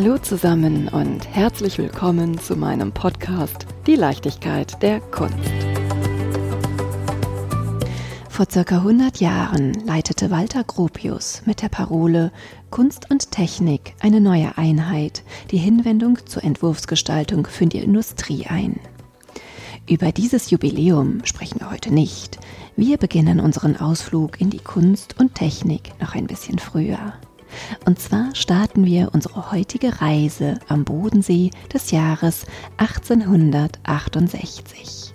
Hallo zusammen und herzlich willkommen zu meinem Podcast Die Leichtigkeit der Kunst. Vor circa 100 Jahren leitete Walter Gropius mit der Parole Kunst und Technik eine neue Einheit die Hinwendung zur Entwurfsgestaltung für die Industrie ein. Über dieses Jubiläum sprechen wir heute nicht. Wir beginnen unseren Ausflug in die Kunst und Technik noch ein bisschen früher. Und zwar starten wir unsere heutige Reise am Bodensee des Jahres 1868.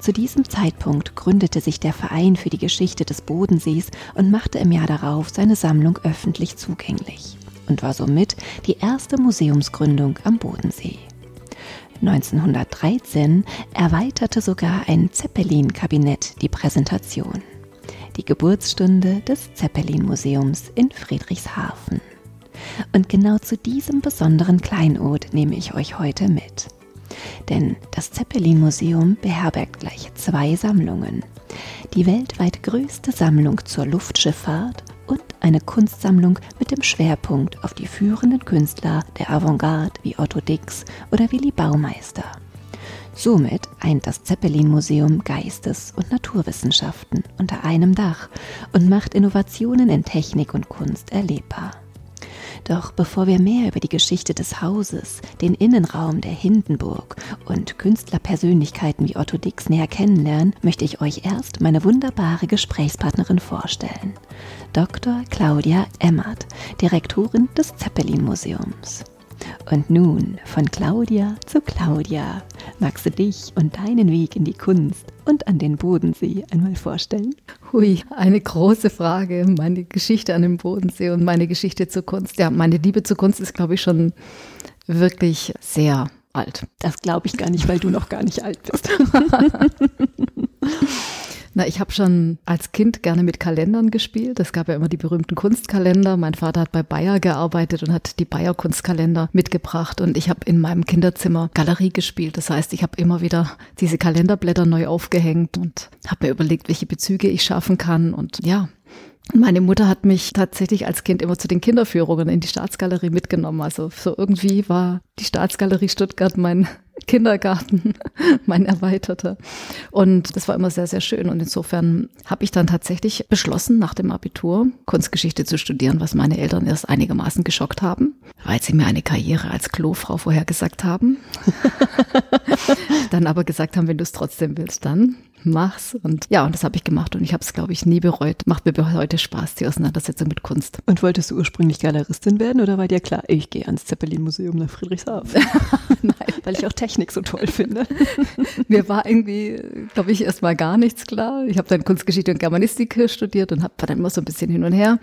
Zu diesem Zeitpunkt gründete sich der Verein für die Geschichte des Bodensees und machte im Jahr darauf seine Sammlung öffentlich zugänglich und war somit die erste Museumsgründung am Bodensee. 1913 erweiterte sogar ein Zeppelin-Kabinett die Präsentation die Geburtsstunde des Zeppelin-Museums in Friedrichshafen. Und genau zu diesem besonderen Kleinod nehme ich euch heute mit. Denn das Zeppelin-Museum beherbergt gleich zwei Sammlungen. Die weltweit größte Sammlung zur Luftschifffahrt und eine Kunstsammlung mit dem Schwerpunkt auf die führenden Künstler der Avantgarde wie Otto Dix oder Willy Baumeister. Somit eint das Zeppelin-Museum Geistes- und Naturwissenschaften unter einem Dach und macht Innovationen in Technik und Kunst erlebbar. Doch bevor wir mehr über die Geschichte des Hauses, den Innenraum der Hindenburg und Künstlerpersönlichkeiten wie Otto Dix näher kennenlernen, möchte ich euch erst meine wunderbare Gesprächspartnerin vorstellen. Dr. Claudia Emmert, Direktorin des Zeppelin Museums. Und nun von Claudia zu Claudia. Magst du dich und deinen Weg in die Kunst und an den Bodensee einmal vorstellen? Hui, eine große Frage. Meine Geschichte an dem Bodensee und meine Geschichte zur Kunst. Ja, meine Liebe zur Kunst ist, glaube ich, schon wirklich sehr alt. Das glaube ich gar nicht, weil du noch gar nicht alt bist. Na, ich habe schon als Kind gerne mit Kalendern gespielt. Es gab ja immer die berühmten Kunstkalender. Mein Vater hat bei Bayer gearbeitet und hat die Bayer Kunstkalender mitgebracht. Und ich habe in meinem Kinderzimmer Galerie gespielt. Das heißt, ich habe immer wieder diese Kalenderblätter neu aufgehängt und habe mir überlegt, welche Bezüge ich schaffen kann. Und ja, meine Mutter hat mich tatsächlich als Kind immer zu den Kinderführungen in die Staatsgalerie mitgenommen. Also so irgendwie war die Staatsgalerie Stuttgart mein Kindergarten, mein erweiterter. Und das war immer sehr, sehr schön. Und insofern habe ich dann tatsächlich beschlossen, nach dem Abitur Kunstgeschichte zu studieren, was meine Eltern erst einigermaßen geschockt haben, weil sie mir eine Karriere als Klofrau vorhergesagt haben. dann aber gesagt haben, wenn du es trotzdem willst, dann mach's. Und ja, und das habe ich gemacht und ich habe es, glaube ich, nie bereut. Macht mir heute Spaß, die Auseinandersetzung mit Kunst. Und wolltest du ursprünglich Galeristin werden oder war dir klar, ich gehe ans Zeppelin-Museum nach Friedrichshafen? Nein. Weil ich auch Technik so toll finde. mir war irgendwie, glaube ich, erstmal gar nichts klar. Ich habe dann Kunstgeschichte und Germanistik studiert und habe dann immer so ein bisschen hin und her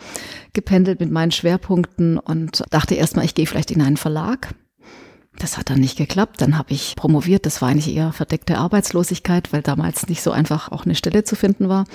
gependelt mit meinen Schwerpunkten und dachte erstmal, ich gehe vielleicht in einen Verlag das hat dann nicht geklappt. Dann habe ich promoviert. Das war eigentlich eher verdeckte Arbeitslosigkeit, weil damals nicht so einfach auch eine Stelle zu finden war.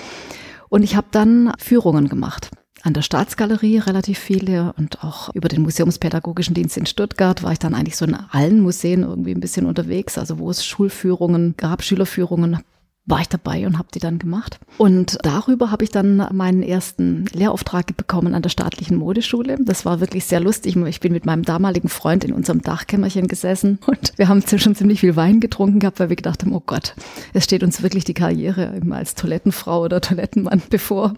Und ich habe dann Führungen gemacht. An der Staatsgalerie relativ viele und auch über den Museumspädagogischen Dienst in Stuttgart war ich dann eigentlich so in allen Museen irgendwie ein bisschen unterwegs. Also wo es Schulführungen gab, Schülerführungen, war ich dabei und habe die dann gemacht. Und darüber habe ich dann meinen ersten Lehrauftrag bekommen an der staatlichen Modeschule. Das war wirklich sehr lustig. Ich bin mit meinem damaligen Freund in unserem Dachkämmerchen gesessen und wir haben schon ziemlich viel Wein getrunken gehabt, weil wir gedacht haben, oh Gott, es steht uns wirklich die Karriere als Toilettenfrau oder Toilettenmann bevor.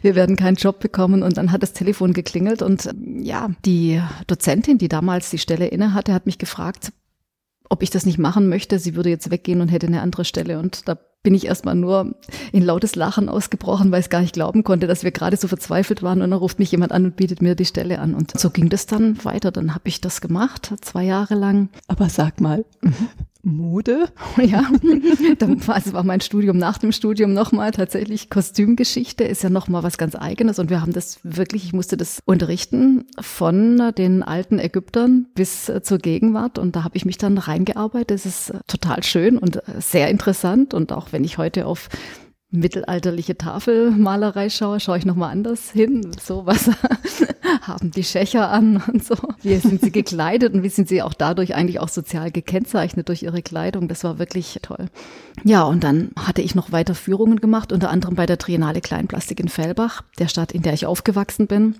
Wir werden keinen Job bekommen. Und dann hat das Telefon geklingelt und ja, die Dozentin, die damals die Stelle inne hatte, hat mich gefragt, ob ich das nicht machen möchte. Sie würde jetzt weggehen und hätte eine andere Stelle. Und da bin ich erstmal nur in lautes Lachen ausgebrochen, weil ich gar nicht glauben konnte, dass wir gerade so verzweifelt waren. Und dann ruft mich jemand an und bietet mir die Stelle an. Und so ging das dann weiter. Dann habe ich das gemacht, zwei Jahre lang. Aber sag mal, mhm. Mode. Ja, dann war, mein Studium nach dem Studium nochmal tatsächlich Kostümgeschichte, ist ja nochmal was ganz eigenes. Und wir haben das wirklich, ich musste das unterrichten von den alten Ägyptern bis zur Gegenwart. Und da habe ich mich dann reingearbeitet. Es ist total schön und sehr interessant. Und auch wenn ich heute auf mittelalterliche Tafelmalerei schaue, schaue ich nochmal anders hin. So was haben die Schächer an und so. Wie sind sie gekleidet und wie sind sie auch dadurch eigentlich auch sozial gekennzeichnet durch ihre Kleidung. Das war wirklich toll. Ja, und dann hatte ich noch weiter Führungen gemacht, unter anderem bei der Triennale Kleinplastik in Fellbach, der Stadt, in der ich aufgewachsen bin.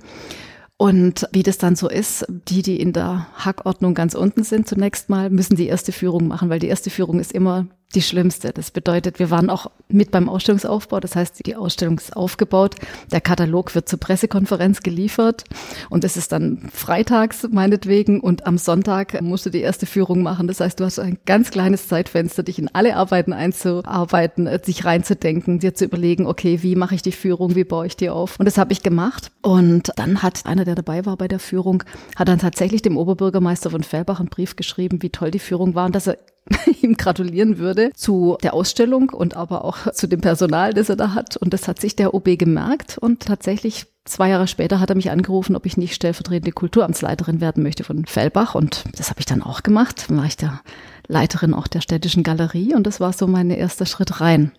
Und wie das dann so ist, die, die in der Hackordnung ganz unten sind, zunächst mal, müssen die erste Führung machen, weil die erste Führung ist immer die schlimmste. Das bedeutet, wir waren auch mit beim Ausstellungsaufbau. Das heißt, die Ausstellung ist aufgebaut. Der Katalog wird zur Pressekonferenz geliefert. Und es ist dann freitags meinetwegen. Und am Sonntag musst du die erste Führung machen. Das heißt, du hast ein ganz kleines Zeitfenster, dich in alle Arbeiten einzuarbeiten, äh, sich reinzudenken, dir zu überlegen, okay, wie mache ich die Führung? Wie baue ich die auf? Und das habe ich gemacht. Und dann hat einer, der dabei war bei der Führung, hat dann tatsächlich dem Oberbürgermeister von Fellbach einen Brief geschrieben, wie toll die Führung war und dass er ihm gratulieren würde zu der Ausstellung und aber auch zu dem Personal, das er da hat. Und das hat sich der OB gemerkt und tatsächlich Zwei Jahre später hat er mich angerufen, ob ich nicht stellvertretende Kulturamtsleiterin werden möchte von Fellbach. Und das habe ich dann auch gemacht. Dann war ich der Leiterin auch der städtischen Galerie und das war so mein erster Schritt rein.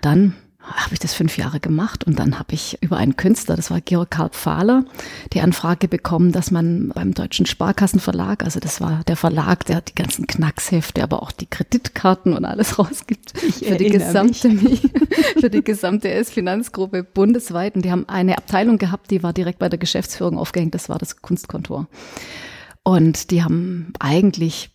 Dann habe ich das fünf Jahre gemacht und dann habe ich über einen Künstler, das war Georg Karl Fahler, die Anfrage bekommen, dass man beim Deutschen Sparkassenverlag, also das war der Verlag, der die ganzen Knackshefte, aber auch die Kreditkarten und alles rausgibt ich für die gesamte für die gesamte S-Finanzgruppe bundesweit und die haben eine Abteilung gehabt, die war direkt bei der Geschäftsführung aufgehängt, das war das Kunstkontor. Und die haben eigentlich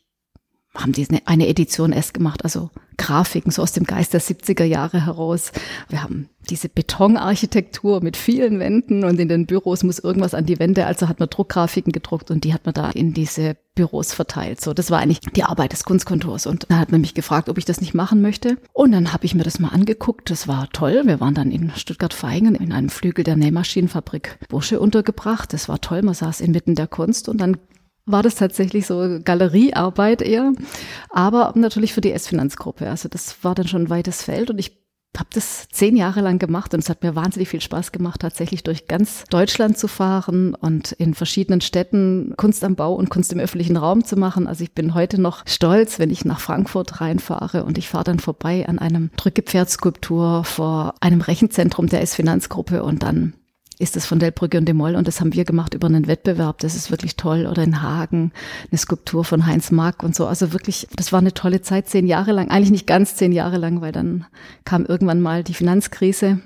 haben die eine Edition erst gemacht, also Grafiken so aus dem Geist der 70er Jahre heraus. Wir haben diese Betonarchitektur mit vielen Wänden und in den Büros muss irgendwas an die Wände, also hat man Druckgrafiken gedruckt und die hat man da in diese Büros verteilt. So, das war eigentlich die Arbeit des Kunstkontors und dann hat man mich gefragt, ob ich das nicht machen möchte und dann habe ich mir das mal angeguckt. Das war toll. Wir waren dann in Stuttgart-Feingen in einem Flügel der Nähmaschinenfabrik Bursche untergebracht. Das war toll. Man saß inmitten der Kunst und dann war das tatsächlich so Galeriearbeit eher, aber natürlich für die S-Finanzgruppe. Also das war dann schon ein weites Feld und ich habe das zehn Jahre lang gemacht und es hat mir wahnsinnig viel Spaß gemacht, tatsächlich durch ganz Deutschland zu fahren und in verschiedenen Städten Kunst am Bau und Kunst im öffentlichen Raum zu machen. Also ich bin heute noch stolz, wenn ich nach Frankfurt reinfahre und ich fahre dann vorbei an einem Drückepferdskulptur vor einem Rechenzentrum der S-Finanzgruppe und dann ist das von Delbrücke und de Moll und das haben wir gemacht über einen Wettbewerb. Das ist wirklich toll. Oder in Hagen eine Skulptur von Heinz Mack und so. Also wirklich, das war eine tolle Zeit, zehn Jahre lang. Eigentlich nicht ganz zehn Jahre lang, weil dann kam irgendwann mal die Finanzkrise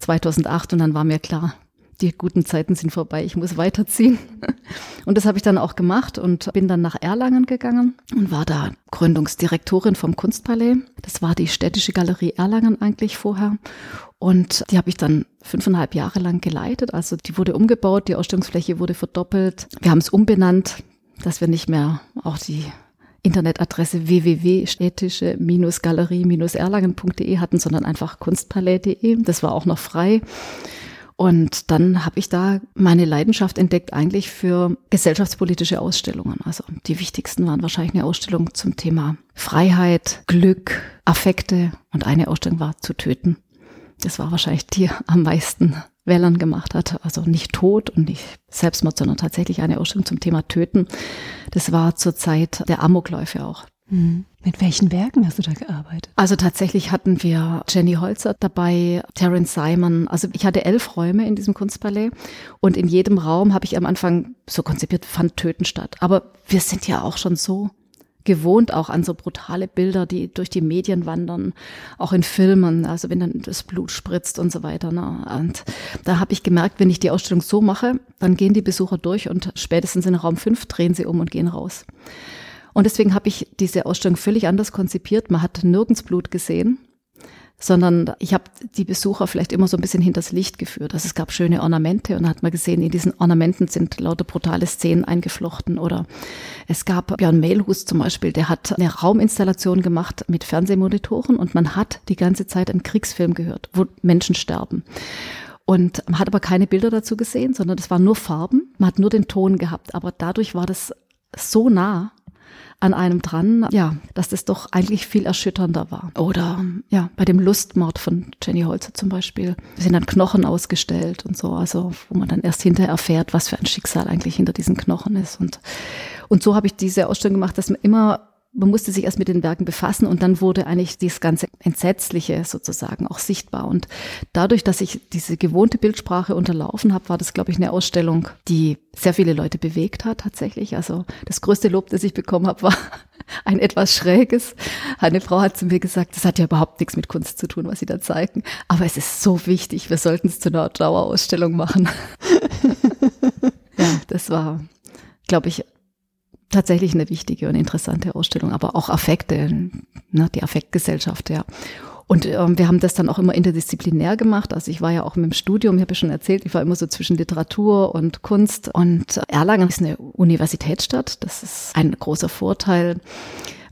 2008 und dann war mir klar, die guten Zeiten sind vorbei, ich muss weiterziehen. Und das habe ich dann auch gemacht und bin dann nach Erlangen gegangen und war da Gründungsdirektorin vom Kunstpalais. Das war die städtische Galerie Erlangen eigentlich vorher. Und die habe ich dann fünfeinhalb Jahre lang geleitet. Also die wurde umgebaut, die Ausstellungsfläche wurde verdoppelt. Wir haben es umbenannt, dass wir nicht mehr auch die Internetadresse www.städtische-galerie-erlangen.de hatten, sondern einfach kunstpalais.de. Das war auch noch frei. Und dann habe ich da meine Leidenschaft entdeckt eigentlich für gesellschaftspolitische Ausstellungen. Also die wichtigsten waren wahrscheinlich eine Ausstellung zum Thema Freiheit, Glück, Affekte und eine Ausstellung war zu töten. Das war wahrscheinlich die am meisten Wellern gemacht hat. Also nicht Tod und nicht Selbstmord, sondern tatsächlich eine Ausstellung zum Thema Töten. Das war zur Zeit der Amokläufe auch. Mhm. Mit welchen Werken hast du da gearbeitet? Also tatsächlich hatten wir Jenny Holzer dabei, Terence Simon. Also ich hatte elf Räume in diesem Kunstpalais und in jedem Raum habe ich am Anfang so konzipiert, fand Töten statt. Aber wir sind ja auch schon so gewohnt auch an so brutale Bilder, die durch die Medien wandern, auch in Filmen, also wenn dann das Blut spritzt und so weiter. Ne? Und da habe ich gemerkt, wenn ich die Ausstellung so mache, dann gehen die Besucher durch und spätestens in Raum 5 drehen sie um und gehen raus. Und deswegen habe ich diese Ausstellung völlig anders konzipiert. Man hat nirgends Blut gesehen, sondern ich habe die Besucher vielleicht immer so ein bisschen hinters Licht geführt. Also es gab schöne Ornamente und hat man gesehen, in diesen Ornamenten sind lauter brutale Szenen eingeflochten. Oder es gab Björn Mehlhus zum Beispiel, der hat eine Rauminstallation gemacht mit Fernsehmonitoren und man hat die ganze Zeit einen Kriegsfilm gehört, wo Menschen sterben. Und man hat aber keine Bilder dazu gesehen, sondern das waren nur Farben. Man hat nur den Ton gehabt. Aber dadurch war das so nah an einem dran, ja, dass das doch eigentlich viel erschütternder war. Oder ja, bei dem Lustmord von Jenny Holzer zum Beispiel sind dann Knochen ausgestellt und so, also wo man dann erst hinterher erfährt, was für ein Schicksal eigentlich hinter diesen Knochen ist. Und, und so habe ich diese Ausstellung gemacht, dass man immer man musste sich erst mit den Werken befassen und dann wurde eigentlich dieses ganze Entsetzliche sozusagen auch sichtbar. Und dadurch, dass ich diese gewohnte Bildsprache unterlaufen habe, war das, glaube ich, eine Ausstellung, die sehr viele Leute bewegt hat tatsächlich. Also das größte Lob, das ich bekommen habe, war ein etwas schräges. Eine Frau hat zu mir gesagt, das hat ja überhaupt nichts mit Kunst zu tun, was sie da zeigen. Aber es ist so wichtig, wir sollten es zu einer Dauerausstellung machen. ja, das war, glaube ich, tatsächlich eine wichtige und interessante Ausstellung, aber auch Affekte, ne, die Affektgesellschaft, ja. Und ähm, wir haben das dann auch immer interdisziplinär gemacht. Also ich war ja auch mit dem Studium, ich habe ja schon erzählt, ich war immer so zwischen Literatur und Kunst. Und Erlangen ist eine Universitätsstadt. Das ist ein großer Vorteil.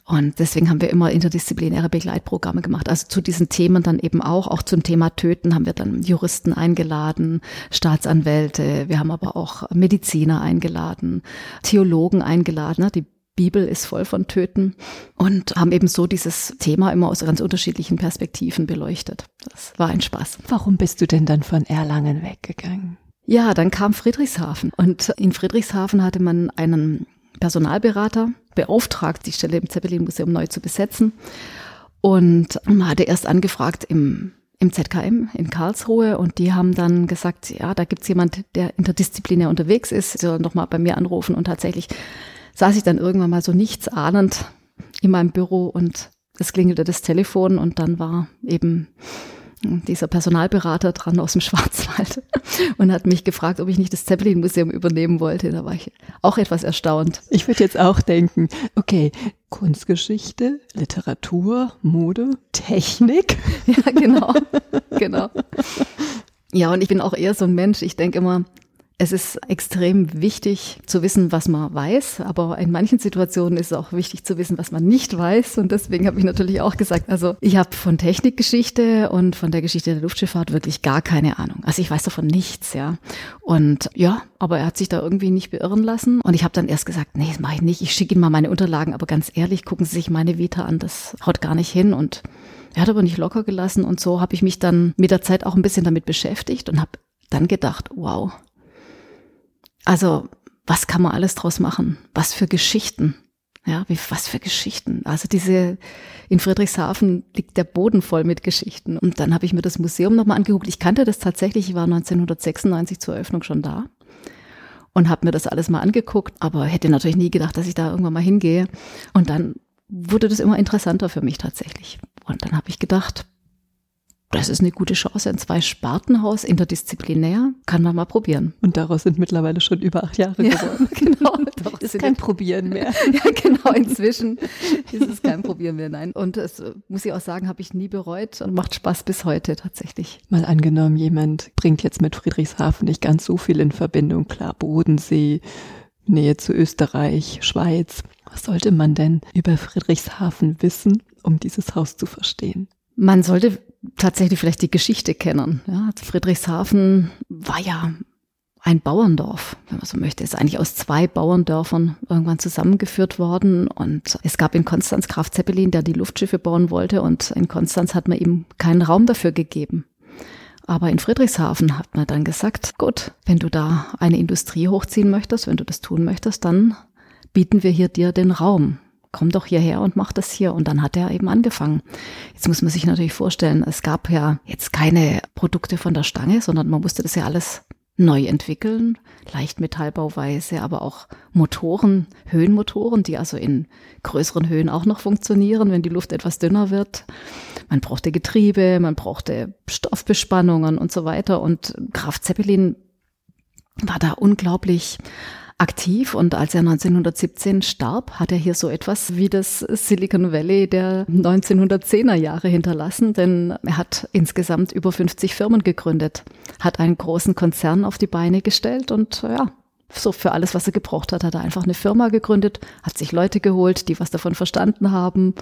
Und deswegen haben wir immer interdisziplinäre Begleitprogramme gemacht. Also zu diesen Themen dann eben auch, auch zum Thema Töten haben wir dann Juristen eingeladen, Staatsanwälte, wir haben aber auch Mediziner eingeladen, Theologen eingeladen. Die Bibel ist voll von Töten und haben eben so dieses Thema immer aus ganz unterschiedlichen Perspektiven beleuchtet. Das war ein Spaß. Warum bist du denn dann von Erlangen weggegangen? Ja, dann kam Friedrichshafen und in Friedrichshafen hatte man einen Personalberater beauftragt, die Stelle im Zeppelin-Museum neu zu besetzen. Und man hatte erst angefragt im, im ZKM in Karlsruhe und die haben dann gesagt, ja, da gibt's jemand, der interdisziplinär unterwegs ist, soll nochmal bei mir anrufen. Und tatsächlich saß ich dann irgendwann mal so nichts ahnend in meinem Büro und es klingelte das Telefon und dann war eben dieser Personalberater dran aus dem Schwarzwald und hat mich gefragt, ob ich nicht das Zeppelin-Museum übernehmen wollte. Da war ich auch etwas erstaunt. Ich würde jetzt auch denken, okay, Kunstgeschichte, Literatur, Mode, Technik. Ja, genau, genau. Ja, und ich bin auch eher so ein Mensch, ich denke immer, es ist extrem wichtig zu wissen, was man weiß, aber in manchen Situationen ist es auch wichtig zu wissen, was man nicht weiß. Und deswegen habe ich natürlich auch gesagt, also ich habe von Technikgeschichte und von der Geschichte der Luftschifffahrt wirklich gar keine Ahnung. Also ich weiß davon nichts, ja. Und ja, aber er hat sich da irgendwie nicht beirren lassen. Und ich habe dann erst gesagt, nee, das mache ich nicht. Ich schicke ihm mal meine Unterlagen, aber ganz ehrlich, gucken Sie sich meine Vita an, das haut gar nicht hin. Und er hat aber nicht locker gelassen und so habe ich mich dann mit der Zeit auch ein bisschen damit beschäftigt und habe dann gedacht, wow, also, was kann man alles draus machen? Was für Geschichten? Ja, wie, was für Geschichten? Also diese, in Friedrichshafen liegt der Boden voll mit Geschichten. Und dann habe ich mir das Museum nochmal angeguckt. Ich kannte das tatsächlich, ich war 1996 zur Eröffnung schon da und habe mir das alles mal angeguckt, aber hätte natürlich nie gedacht, dass ich da irgendwann mal hingehe. Und dann wurde das immer interessanter für mich tatsächlich. Und dann habe ich gedacht, das ist eine gute Chance. Ein Zwei-Spartenhaus, interdisziplinär, kann man mal probieren. Und daraus sind mittlerweile schon über acht Jahre ja, geworden. Genau. Das ist kein Probieren mehr. ja, genau. Inzwischen ist es kein Probieren mehr. Nein. Und es muss ich auch sagen, habe ich nie bereut und macht Spaß bis heute tatsächlich. Mal angenommen, jemand bringt jetzt mit Friedrichshafen nicht ganz so viel in Verbindung. Klar, Bodensee, Nähe zu Österreich, Schweiz. Was sollte man denn über Friedrichshafen wissen, um dieses Haus zu verstehen? Man sollte tatsächlich vielleicht die Geschichte kennen. Ja, Friedrichshafen war ja ein Bauerndorf, wenn man so möchte. Ist eigentlich aus zwei Bauerndörfern irgendwann zusammengeführt worden. Und es gab in Konstanz Graf Zeppelin, der die Luftschiffe bauen wollte. Und in Konstanz hat man ihm keinen Raum dafür gegeben. Aber in Friedrichshafen hat man dann gesagt, gut, wenn du da eine Industrie hochziehen möchtest, wenn du das tun möchtest, dann bieten wir hier dir den Raum komm doch hierher und mach das hier. Und dann hat er eben angefangen. Jetzt muss man sich natürlich vorstellen, es gab ja jetzt keine Produkte von der Stange, sondern man musste das ja alles neu entwickeln. Leichtmetallbauweise, aber auch Motoren, Höhenmotoren, die also in größeren Höhen auch noch funktionieren, wenn die Luft etwas dünner wird. Man brauchte Getriebe, man brauchte Stoffbespannungen und so weiter. Und Graf Zeppelin war da unglaublich aktiv und als er 1917 starb, hat er hier so etwas wie das Silicon Valley der 1910er Jahre hinterlassen, denn er hat insgesamt über 50 Firmen gegründet, hat einen großen Konzern auf die Beine gestellt und ja, so für alles, was er gebraucht hat, hat er einfach eine Firma gegründet, hat sich Leute geholt, die was davon verstanden haben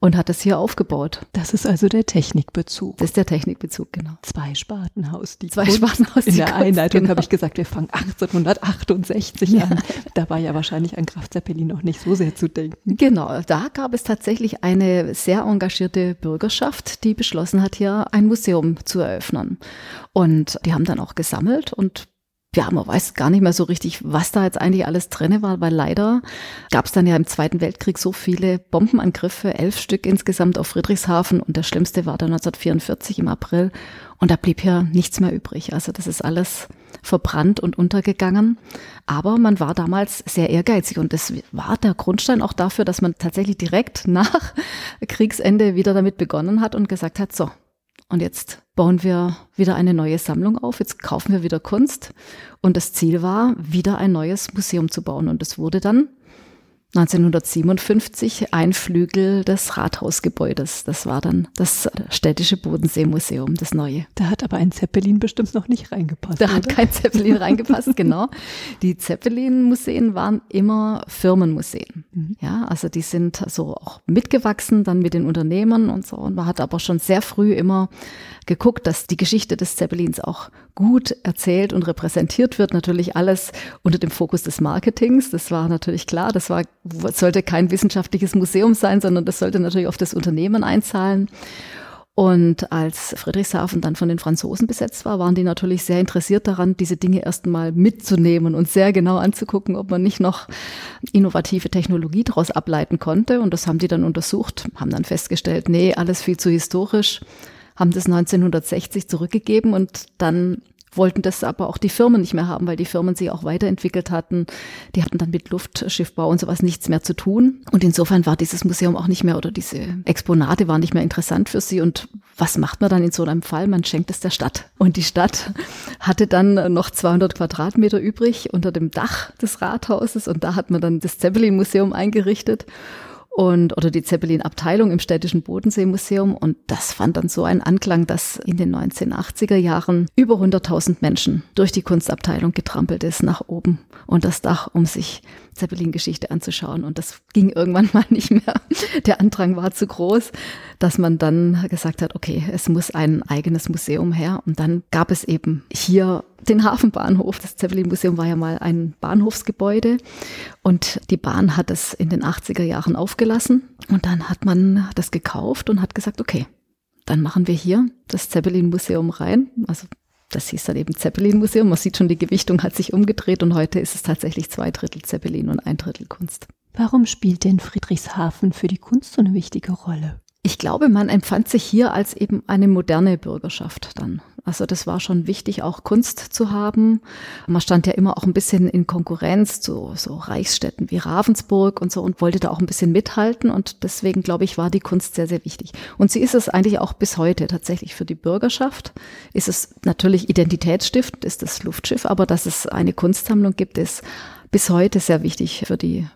und hat es hier aufgebaut. Das ist also der Technikbezug. Das ist der Technikbezug, genau. Zwei Spartenhaus. Die Zwei Kunst. Spartenhaus. In der Kunst, Einleitung genau. habe ich gesagt, wir fangen 1868 ja. an. Da war ja wahrscheinlich an Graf Zeppelin noch nicht so sehr zu denken. Genau, da gab es tatsächlich eine sehr engagierte Bürgerschaft, die beschlossen hat, hier ein Museum zu eröffnen. Und die haben dann auch gesammelt und ja, man weiß gar nicht mehr so richtig, was da jetzt eigentlich alles drin war, weil leider gab es dann ja im Zweiten Weltkrieg so viele Bombenangriffe, elf Stück insgesamt auf Friedrichshafen und der schlimmste war dann 1944 im April und da blieb ja nichts mehr übrig. Also das ist alles verbrannt und untergegangen. Aber man war damals sehr ehrgeizig und das war der Grundstein auch dafür, dass man tatsächlich direkt nach Kriegsende wieder damit begonnen hat und gesagt hat, so, Und jetzt bauen wir wieder eine neue Sammlung auf, jetzt kaufen wir wieder Kunst. Und das Ziel war, wieder ein neues Museum zu bauen. Und es wurde dann 1957 ein Flügel des Rathausgebäudes. Das war dann das städtische Bodenseemuseum, das neue. Da hat aber ein Zeppelin bestimmt noch nicht reingepasst. Da oder? hat kein Zeppelin reingepasst, genau. Die Zeppelin-Museen waren immer Firmenmuseen. Mhm. Ja, also die sind so auch mitgewachsen dann mit den Unternehmen und so. Und man hat aber schon sehr früh immer geguckt, dass die Geschichte des Zeppelins auch gut erzählt und repräsentiert wird. Natürlich alles unter dem Fokus des Marketings. Das war natürlich klar. Das war, sollte kein wissenschaftliches Museum sein, sondern das sollte natürlich auf das Unternehmen einzahlen. Und als Friedrichshafen dann von den Franzosen besetzt war, waren die natürlich sehr interessiert daran, diese Dinge erstmal mitzunehmen und sehr genau anzugucken, ob man nicht noch innovative Technologie daraus ableiten konnte. Und das haben die dann untersucht, haben dann festgestellt, nee, alles viel zu historisch haben das 1960 zurückgegeben und dann wollten das aber auch die Firmen nicht mehr haben, weil die Firmen sich auch weiterentwickelt hatten. Die hatten dann mit Luftschiffbau und sowas nichts mehr zu tun. Und insofern war dieses Museum auch nicht mehr oder diese Exponate waren nicht mehr interessant für sie. Und was macht man dann in so einem Fall? Man schenkt es der Stadt. Und die Stadt hatte dann noch 200 Quadratmeter übrig unter dem Dach des Rathauses. Und da hat man dann das Zeppelin-Museum eingerichtet und oder die Zeppelin-Abteilung im Städtischen Bodenseemuseum. Und das fand dann so einen Anklang, dass in den 1980er Jahren über 100.000 Menschen durch die Kunstabteilung getrampelt ist nach oben und das Dach, um sich Zeppelin-Geschichte anzuschauen. Und das ging irgendwann mal nicht mehr. Der Andrang war zu groß, dass man dann gesagt hat, okay, es muss ein eigenes Museum her. Und dann gab es eben hier den Hafenbahnhof. Das Zeppelin-Museum war ja mal ein Bahnhofsgebäude und die Bahn hat es in den 80er Jahren aufgelassen und dann hat man das gekauft und hat gesagt, okay, dann machen wir hier das Zeppelin-Museum rein. Also das hieß dann eben Zeppelin-Museum. Man sieht schon, die Gewichtung hat sich umgedreht und heute ist es tatsächlich zwei Drittel Zeppelin und ein Drittel Kunst. Warum spielt denn Friedrichshafen für die Kunst so eine wichtige Rolle? Ich glaube, man empfand sich hier als eben eine moderne Bürgerschaft dann. Also das war schon wichtig, auch Kunst zu haben. Man stand ja immer auch ein bisschen in Konkurrenz zu so Reichsstädten wie Ravensburg und so und wollte da auch ein bisschen mithalten. Und deswegen, glaube ich, war die Kunst sehr, sehr wichtig. Und sie ist es eigentlich auch bis heute tatsächlich für die Bürgerschaft. Ist es natürlich identitätsstiftend, ist das Luftschiff, aber dass es eine Kunstsammlung gibt, ist bis heute sehr wichtig für die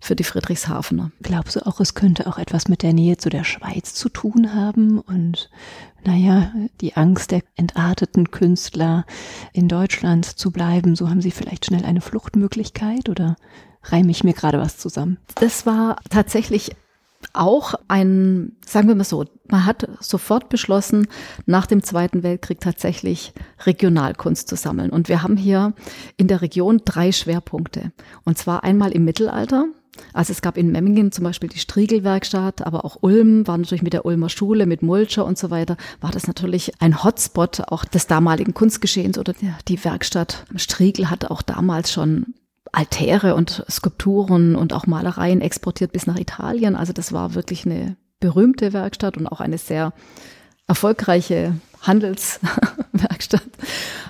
für die Friedrichshafener. Glaubst du auch, es könnte auch etwas mit der Nähe zu der Schweiz zu tun haben und naja, die Angst der entarteten Künstler in Deutschland zu bleiben, so haben sie vielleicht schnell eine Fluchtmöglichkeit oder reime ich mir gerade was zusammen? Das war tatsächlich auch ein, sagen wir mal so, man hat sofort beschlossen, nach dem Zweiten Weltkrieg tatsächlich Regionalkunst zu sammeln. Und wir haben hier in der Region drei Schwerpunkte. Und zwar einmal im Mittelalter, also es gab in Memmingen zum Beispiel die Striegelwerkstatt, aber auch Ulm war natürlich mit der Ulmer Schule, mit Mulcher und so weiter, war das natürlich ein Hotspot auch des damaligen Kunstgeschehens oder die Werkstatt Striegel hat auch damals schon Altäre und Skulpturen und auch Malereien exportiert bis nach Italien. Also das war wirklich eine berühmte Werkstatt und auch eine sehr erfolgreiche Handelswerkstatt.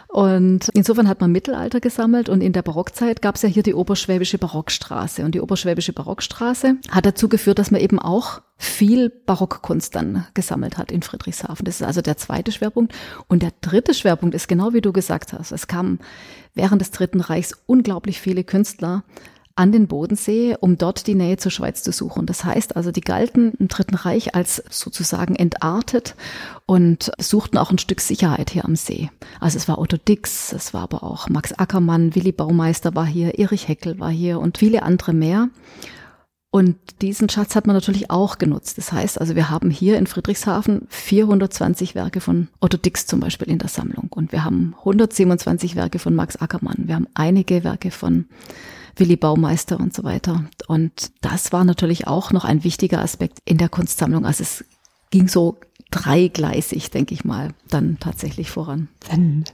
Und insofern hat man Mittelalter gesammelt und in der Barockzeit gab es ja hier die Oberschwäbische Barockstraße. Und die Oberschwäbische Barockstraße hat dazu geführt, dass man eben auch viel Barockkunst dann gesammelt hat in Friedrichshafen. Das ist also der zweite Schwerpunkt. Und der dritte Schwerpunkt ist genau wie du gesagt hast. Es kamen während des Dritten Reichs unglaublich viele Künstler an den Bodensee, um dort die Nähe zur Schweiz zu suchen. Das heißt also, die galten im Dritten Reich als sozusagen entartet und suchten auch ein Stück Sicherheit hier am See. Also es war Otto Dix, es war aber auch Max Ackermann, Willi Baumeister war hier, Erich Heckel war hier und viele andere mehr. Und diesen Schatz hat man natürlich auch genutzt. Das heißt also, wir haben hier in Friedrichshafen 420 Werke von Otto Dix zum Beispiel in der Sammlung. Und wir haben 127 Werke von Max Ackermann. Wir haben einige Werke von Willi Baumeister und so weiter. Und das war natürlich auch noch ein wichtiger Aspekt in der Kunstsammlung. Also es ging so dreigleisig, denke ich mal, dann tatsächlich voran. Dann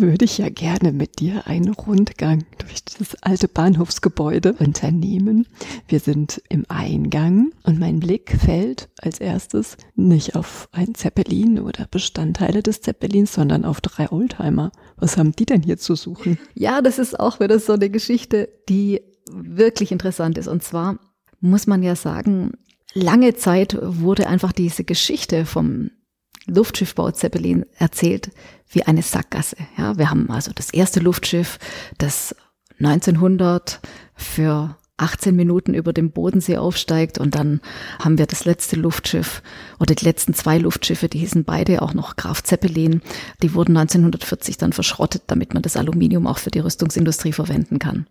würde ich ja gerne mit dir einen Rundgang durch das alte Bahnhofsgebäude unternehmen. Wir sind im Eingang und mein Blick fällt als erstes nicht auf ein Zeppelin oder Bestandteile des Zeppelins, sondern auf drei Oldtimer. Was haben die denn hier zu suchen? Ja, das ist auch wieder so eine Geschichte, die wirklich interessant ist. Und zwar muss man ja sagen, lange Zeit wurde einfach diese Geschichte vom Luftschiffbau Zeppelin erzählt wie eine Sackgasse. Ja, wir haben also das erste Luftschiff, das 1900 für 18 Minuten über dem Bodensee aufsteigt und dann haben wir das letzte Luftschiff oder die letzten zwei Luftschiffe, die hießen beide auch noch Graf Zeppelin, die wurden 1940 dann verschrottet, damit man das Aluminium auch für die Rüstungsindustrie verwenden kann.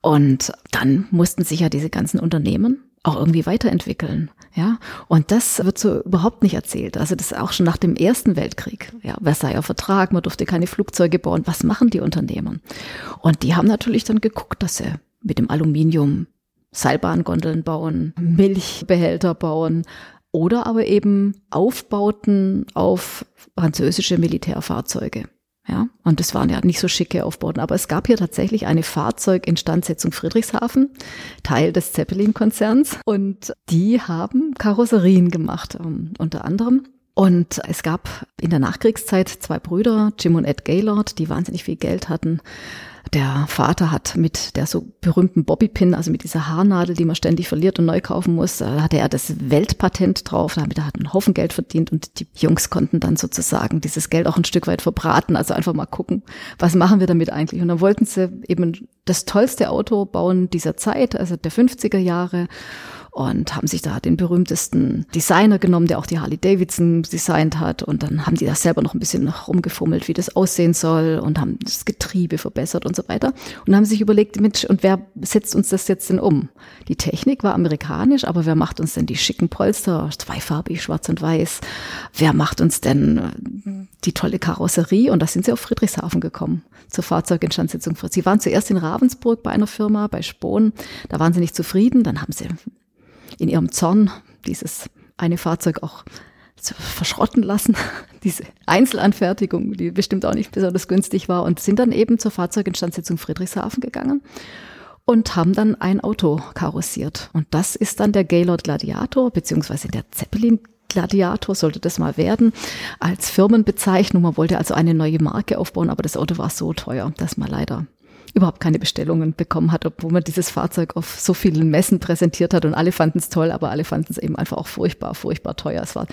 Und dann mussten sich ja diese ganzen Unternehmen auch irgendwie weiterentwickeln. Ja, und das wird so überhaupt nicht erzählt. Also das ist auch schon nach dem Ersten Weltkrieg. Ja, Versailler Vertrag, man durfte keine Flugzeuge bauen. Was machen die Unternehmen? Und die haben natürlich dann geguckt, dass sie mit dem Aluminium Seilbahngondeln bauen, Milchbehälter bauen oder aber eben Aufbauten auf französische Militärfahrzeuge. Ja, und das waren ja nicht so schicke Aufbauten, aber es gab hier tatsächlich eine Fahrzeuginstandsetzung Friedrichshafen, Teil des Zeppelin-Konzerns, und die haben Karosserien gemacht, um, ähm, unter anderem. Und es gab in der Nachkriegszeit zwei Brüder, Jim und Ed Gaylord, die wahnsinnig viel Geld hatten der Vater hat mit der so berühmten Bobbypin, also mit dieser Haarnadel, die man ständig verliert und neu kaufen muss, da hatte er das Weltpatent drauf, damit hat er einen Haufen Geld verdient und die Jungs konnten dann sozusagen dieses Geld auch ein Stück weit verbraten, also einfach mal gucken, was machen wir damit eigentlich? Und dann wollten sie eben das tollste Auto bauen dieser Zeit, also der 50er Jahre und haben sich da den berühmtesten Designer genommen, der auch die Harley Davidson designt hat. Und dann haben die da selber noch ein bisschen rumgefummelt, wie das aussehen soll und haben das Getriebe verbessert und so weiter. Und haben sich überlegt, Mensch, und wer setzt uns das jetzt denn um? Die Technik war amerikanisch, aber wer macht uns denn die schicken Polster, zweifarbig, schwarz und weiß? Wer macht uns denn äh, die tolle Karosserie? Und da sind sie auf Friedrichshafen gekommen zur Fahrzeuginstandsetzung. Sie waren zuerst in Ravensburg bei einer Firma, bei Spohn. Da waren sie nicht zufrieden. Dann haben sie in ihrem Zorn dieses eine Fahrzeug auch verschrotten lassen, diese Einzelanfertigung, die bestimmt auch nicht besonders günstig war, und sind dann eben zur Fahrzeuginstandsetzung Friedrichshafen gegangen und haben dann ein Auto karossiert. Und das ist dann der Gaylord Gladiator, beziehungsweise der Zeppelin Gladiator sollte das mal werden, als Firmenbezeichnung. Man wollte also eine neue Marke aufbauen, aber das Auto war so teuer, dass man leider überhaupt keine Bestellungen bekommen hat, obwohl man dieses Fahrzeug auf so vielen Messen präsentiert hat und alle fanden es toll, aber alle fanden es eben einfach auch furchtbar, furchtbar teuer. Es war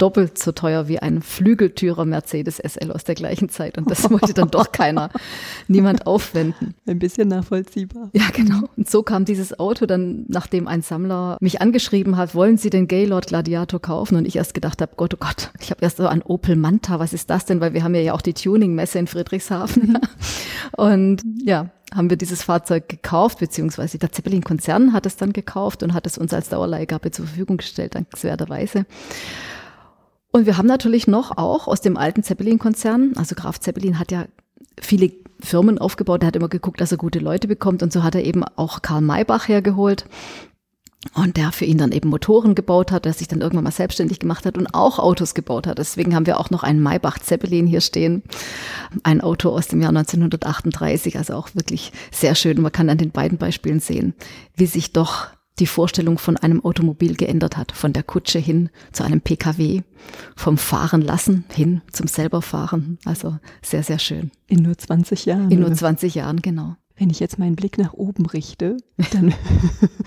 doppelt so teuer wie ein Flügeltürer Mercedes SL aus der gleichen Zeit. Und das wollte dann doch keiner, niemand aufwenden. Ein bisschen nachvollziehbar. Ja, genau. Und so kam dieses Auto dann, nachdem ein Sammler mich angeschrieben hat, wollen Sie den Gaylord Gladiator kaufen? Und ich erst gedacht habe, Gott, oh Gott, ich habe erst so an Opel Manta, was ist das denn? Weil wir haben ja auch die Tuning-Messe in Friedrichshafen. Und ja, haben wir dieses Fahrzeug gekauft, beziehungsweise der Zeppelin-Konzern hat es dann gekauft und hat es uns als Dauerleihgabe zur Verfügung gestellt, dankenswerterweise. Und wir haben natürlich noch auch aus dem alten Zeppelin-Konzern, also Graf Zeppelin hat ja viele Firmen aufgebaut, er hat immer geguckt, dass er gute Leute bekommt und so hat er eben auch Karl Maybach hergeholt und der für ihn dann eben Motoren gebaut hat, der sich dann irgendwann mal selbstständig gemacht hat und auch Autos gebaut hat. Deswegen haben wir auch noch einen Maybach Zeppelin hier stehen, ein Auto aus dem Jahr 1938, also auch wirklich sehr schön. Man kann an den beiden Beispielen sehen, wie sich doch die Vorstellung von einem Automobil geändert hat, von der Kutsche hin zu einem Pkw, vom Fahren lassen hin zum selber Fahren. Also sehr, sehr schön. In nur 20 Jahren. In nur 20 Jahren, genau. Wenn ich jetzt meinen Blick nach oben richte, dann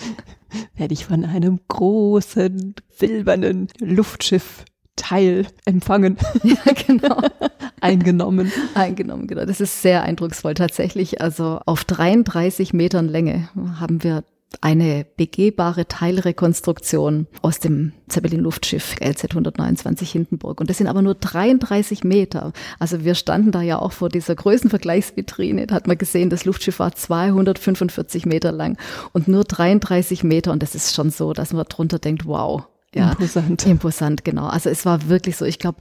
werde ich von einem großen silbernen Luftschiff-Teil empfangen. Ja, genau. Eingenommen. Eingenommen, genau. Das ist sehr eindrucksvoll tatsächlich. Also auf 33 Metern Länge haben wir eine begehbare Teilrekonstruktion aus dem Zeppelin-Luftschiff LZ 129 Hindenburg. Und das sind aber nur 33 Meter. Also wir standen da ja auch vor dieser Größenvergleichsvitrine. Da hat man gesehen, das Luftschiff war 245 Meter lang und nur 33 Meter. Und das ist schon so, dass man drunter denkt, wow. Ja, imposant. Imposant, genau. Also es war wirklich so, ich glaube,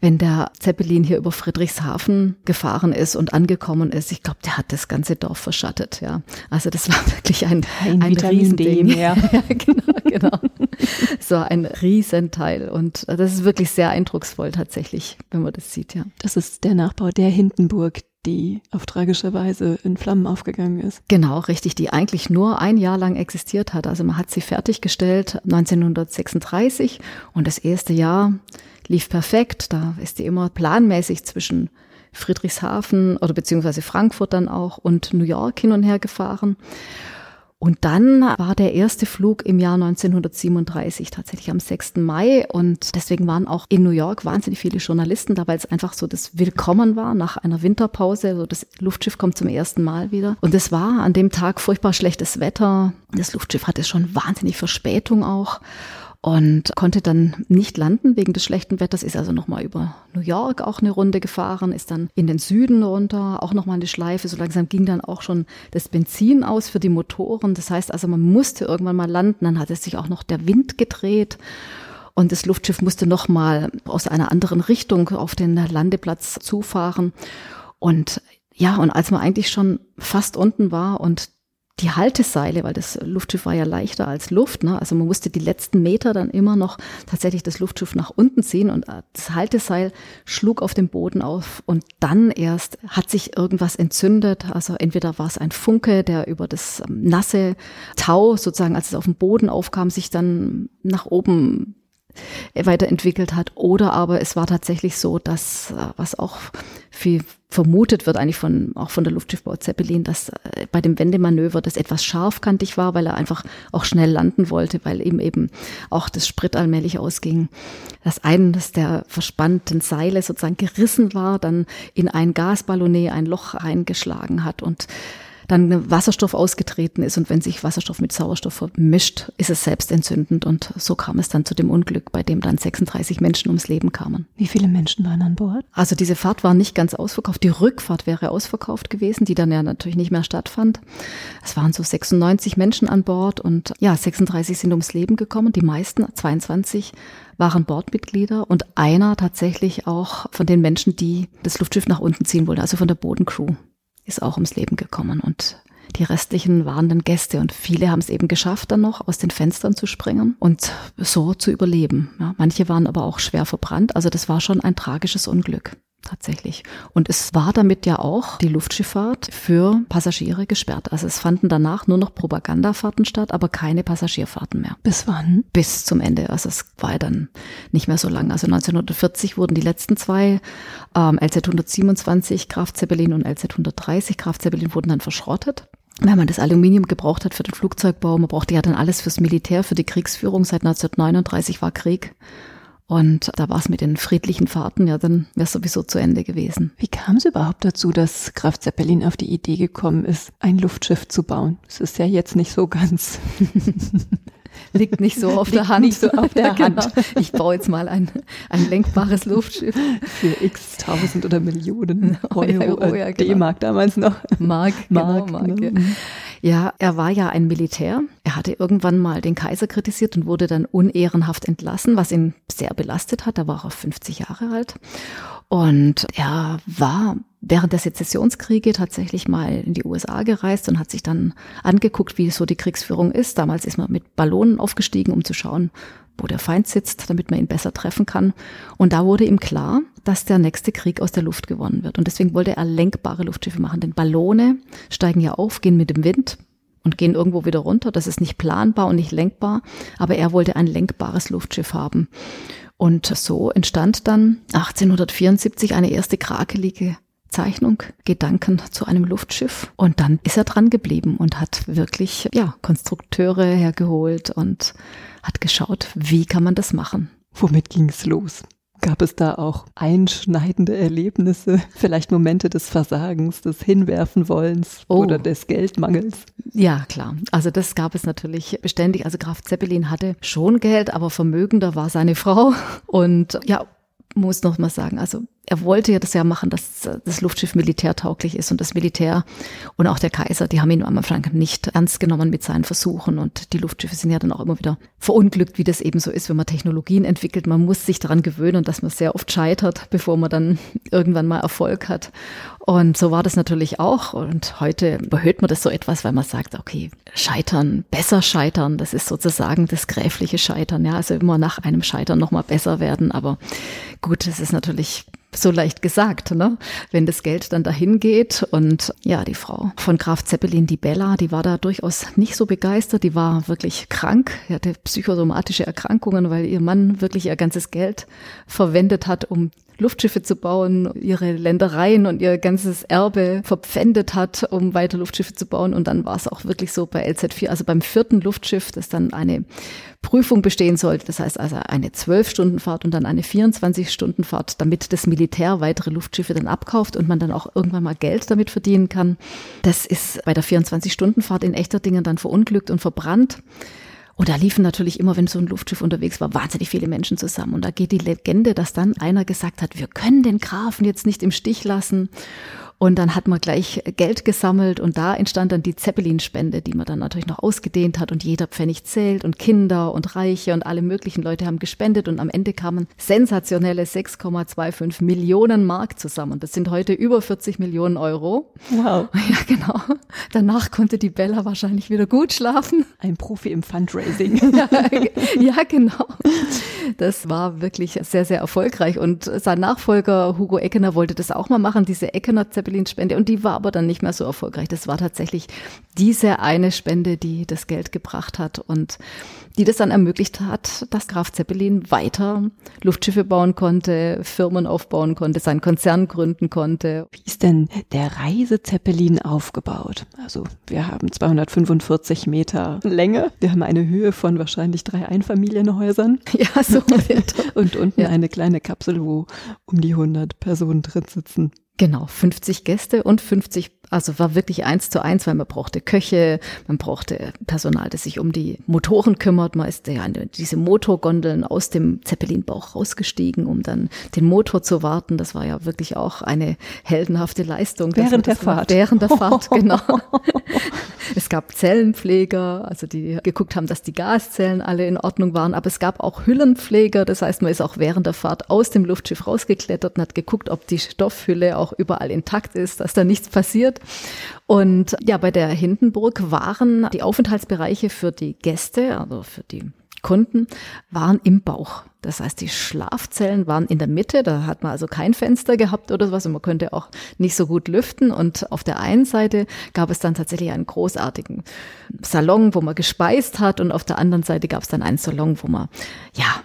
wenn der Zeppelin hier über Friedrichshafen gefahren ist und angekommen ist, ich glaube, der hat das ganze Dorf verschattet, ja. Also das war wirklich ein, ein, ein Riesending. Ja. genau, genau. so ein Riesenteil und das ist wirklich sehr eindrucksvoll tatsächlich, wenn man das sieht, ja. Das ist der Nachbau der Hindenburg, die auf tragische Weise in Flammen aufgegangen ist. Genau, richtig, die eigentlich nur ein Jahr lang existiert hat. Also man hat sie fertiggestellt 1936 und das erste Jahr lief perfekt. Da ist die immer planmäßig zwischen Friedrichshafen oder beziehungsweise Frankfurt dann auch und New York hin und her gefahren. Und dann war der erste Flug im Jahr 1937, tatsächlich am 6. Mai. Und deswegen waren auch in New York wahnsinnig viele Journalisten da, weil es einfach so das Willkommen war nach einer Winterpause. Also das Luftschiff kommt zum ersten Mal wieder. Und es war an dem Tag furchtbar schlechtes Wetter. Das Luftschiff hatte schon wahnsinnig Verspätung auch und konnte dann nicht landen wegen des schlechten Wetters, ist also nochmal über New York auch eine Runde gefahren, ist dann in den Süden runter, auch nochmal eine Schleife. So langsam ging dann auch schon das Benzin aus für die Motoren. Das heißt also, man musste irgendwann mal landen, dann hat es sich auch noch der Wind gedreht. Und das Luftschiff musste nochmal aus einer anderen Richtung auf den Landeplatz zufahren. Und ja, und als man eigentlich schon fast unten war und die Halteseile, weil das Luftschiff war ja leichter als Luft, ne? also man musste die letzten Meter dann immer noch tatsächlich das Luftschiff nach unten ziehen und äh, das Halteseil schlug auf dem Boden auf und dann erst hat sich irgendwas entzündet, also entweder war es ein Funke, der über das ähm, nasse Tau sozusagen, als es auf dem Boden aufkam, sich dann nach oben weiterentwickelt hat. Oder aber es war tatsächlich so, dass, äh, was auch viel vermutet wird, eigentlich von, auch von der Luftschiffbau Zeppelin, dass äh, bei dem Wendemanöver das etwas scharfkantig war, weil er einfach auch schnell landen wollte, weil ihm eben auch das Sprit allmählich ausging. Das eines der verspannten Seile sozusagen gerissen war, dann in ein Gasballonnet ein Loch eingeschlagen hat und dann Wasserstoff ausgetreten ist und wenn sich Wasserstoff mit Sauerstoff vermischt, ist es selbstentzündend und so kam es dann zu dem Unglück, bei dem dann 36 Menschen ums Leben kamen. Wie viele Menschen waren an Bord? Also diese Fahrt war nicht ganz ausverkauft, die Rückfahrt wäre ausverkauft gewesen, die dann ja natürlich nicht mehr stattfand. Es waren so 96 Menschen an Bord und ja, 36 sind ums Leben gekommen, die meisten, 22 waren Bordmitglieder und einer tatsächlich auch von den Menschen, die das Luftschiff nach unten ziehen wollten, also von der Bodencrew ist auch ums Leben gekommen und die restlichen waren dann Gäste und viele haben es eben geschafft, dann noch aus den Fenstern zu springen und so zu überleben. Ja, manche waren aber auch schwer verbrannt. Also das war schon ein tragisches Unglück tatsächlich. Und es war damit ja auch die Luftschifffahrt für Passagiere gesperrt. Also es fanden danach nur noch Propagandafahrten statt, aber keine Passagierfahrten mehr. Bis wann? Bis zum Ende. Also es war ja dann nicht mehr so lange. Also 1940 wurden die letzten zwei ähm, LZ 127 Kraft Zeppelin und LZ 130 Kraft Zeppelin wurden dann verschrottet wenn man das Aluminium gebraucht hat für den Flugzeugbau, man brauchte ja dann alles fürs Militär, für die Kriegsführung. Seit 1939 war Krieg. Und da war es mit den friedlichen Fahrten, ja, dann wäre es sowieso zu Ende gewesen. Wie kam es überhaupt dazu, dass Graf Zeppelin auf die Idee gekommen ist, ein Luftschiff zu bauen? Das ist ja jetzt nicht so ganz liegt nicht so auf liegt der Hand. Nicht so auf der genau. Hand. Ich baue jetzt mal ein, ein lenkbares Luftschiff. Für x tausend oder Millionen Euro, Euro ja, genau. D-Mark damals noch. Mark, Mark, genau, Mark ne? Ja, er war ja ein Militär. Er hatte irgendwann mal den Kaiser kritisiert und wurde dann unehrenhaft entlassen, was ihn sehr belastet hat. Da war er 50 Jahre alt. Und er war während der Sezessionskriege tatsächlich mal in die USA gereist und hat sich dann angeguckt, wie so die Kriegsführung ist. Damals ist man mit Ballonen aufgestiegen, um zu schauen, wo der Feind sitzt, damit man ihn besser treffen kann. Und da wurde ihm klar, dass der nächste Krieg aus der Luft gewonnen wird. Und deswegen wollte er lenkbare Luftschiffe machen. Denn Ballone steigen ja auf, gehen mit dem Wind und gehen irgendwo wieder runter. Das ist nicht planbar und nicht lenkbar. Aber er wollte ein lenkbares Luftschiff haben. Und so entstand dann 1874 eine erste krakelige Zeichnung, Gedanken zu einem Luftschiff. Und dann ist er dran geblieben und hat wirklich, ja, Konstrukteure hergeholt und hat geschaut, wie kann man das machen. Womit ging es los? Gab es da auch einschneidende Erlebnisse, vielleicht Momente des Versagens, des Hinwerfenwollens oh. oder des Geldmangels? Ja, klar. Also das gab es natürlich beständig. Also Graf Zeppelin hatte schon Geld, aber vermögender war seine Frau. Und ja, muss noch mal sagen, also er wollte ja das ja machen, dass das Luftschiff militärtauglich ist und das Militär und auch der Kaiser, die haben ihn am Anfang nicht ernst genommen mit seinen Versuchen und die Luftschiffe sind ja dann auch immer wieder verunglückt, wie das eben so ist, wenn man Technologien entwickelt. Man muss sich daran gewöhnen, dass man sehr oft scheitert, bevor man dann irgendwann mal Erfolg hat. Und so war das natürlich auch. Und heute überhöht man das so etwas, weil man sagt, okay, scheitern, besser scheitern, das ist sozusagen das gräfliche Scheitern. Ja, also immer nach einem Scheitern nochmal besser werden. Aber gut, das ist natürlich so leicht gesagt, ne? Wenn das Geld dann dahin geht und ja, die Frau von Graf Zeppelin, die Bella, die war da durchaus nicht so begeistert, die war wirklich krank, sie hatte psychosomatische Erkrankungen, weil ihr Mann wirklich ihr ganzes Geld verwendet hat, um Luftschiffe zu bauen, ihre Ländereien und ihr ganzes Erbe verpfändet hat, um weiter Luftschiffe zu bauen. Und dann war es auch wirklich so bei LZ4, also beim vierten Luftschiff, das dann eine Prüfung bestehen sollte. Das heißt also eine 12-Stunden-Fahrt und dann eine 24-Stunden-Fahrt, damit das Militär weitere Luftschiffe dann abkauft und man dann auch irgendwann mal Geld damit verdienen kann. Das ist bei der 24-Stunden-Fahrt in echter Dingen dann verunglückt und verbrannt. Und da liefen natürlich immer, wenn so ein Luftschiff unterwegs war, wahnsinnig viele Menschen zusammen. Und da geht die Legende, dass dann einer gesagt hat, wir können den Grafen jetzt nicht im Stich lassen. Und dann hat man gleich Geld gesammelt und da entstand dann die Zeppelin-Spende, die man dann natürlich noch ausgedehnt hat und jeder Pfennig zählt und Kinder und Reiche und alle möglichen Leute haben gespendet und am Ende kamen sensationelle 6,25 Millionen Mark zusammen. Und das sind heute über 40 Millionen Euro. Wow. Ja, genau. Danach konnte die Bella wahrscheinlich wieder gut schlafen. Ein Profi im Fundraising. ja, ja, genau. Das war wirklich sehr, sehr erfolgreich. Und sein Nachfolger Hugo Eckener wollte das auch mal machen, diese Eckener Zeppelin Zeppelin-Spende und die war aber dann nicht mehr so erfolgreich. Das war tatsächlich diese eine Spende, die das Geld gebracht hat und die das dann ermöglicht hat, dass Graf Zeppelin weiter Luftschiffe bauen konnte, Firmen aufbauen konnte, seinen Konzern gründen konnte. Wie ist denn der Reisezeppelin aufgebaut? Also wir haben 245 Meter Länge, wir haben eine Höhe von wahrscheinlich drei Einfamilienhäusern. Ja, so. und unten ja. eine kleine Kapsel, wo um die 100 Personen drin sitzen. Genau, 50 Gäste und 50 also war wirklich eins zu eins, weil man brauchte Köche, man brauchte Personal, das sich um die Motoren kümmert. Man ist ja diese Motorgondeln aus dem Zeppelinbauch rausgestiegen, um dann den Motor zu warten. Das war ja wirklich auch eine heldenhafte Leistung. Während der Fahrt. Während der Fahrt, genau. es gab Zellenpfleger, also die geguckt haben, dass die Gaszellen alle in Ordnung waren. Aber es gab auch Hüllenpfleger. Das heißt, man ist auch während der Fahrt aus dem Luftschiff rausgeklettert und hat geguckt, ob die Stoffhülle auch überall intakt ist, dass da nichts passiert. Und ja, bei der Hindenburg waren die Aufenthaltsbereiche für die Gäste, also für die Kunden, waren im Bauch. Das heißt, die Schlafzellen waren in der Mitte, da hat man also kein Fenster gehabt oder sowas und man konnte auch nicht so gut lüften. Und auf der einen Seite gab es dann tatsächlich einen großartigen Salon, wo man gespeist hat und auf der anderen Seite gab es dann einen Salon, wo man ja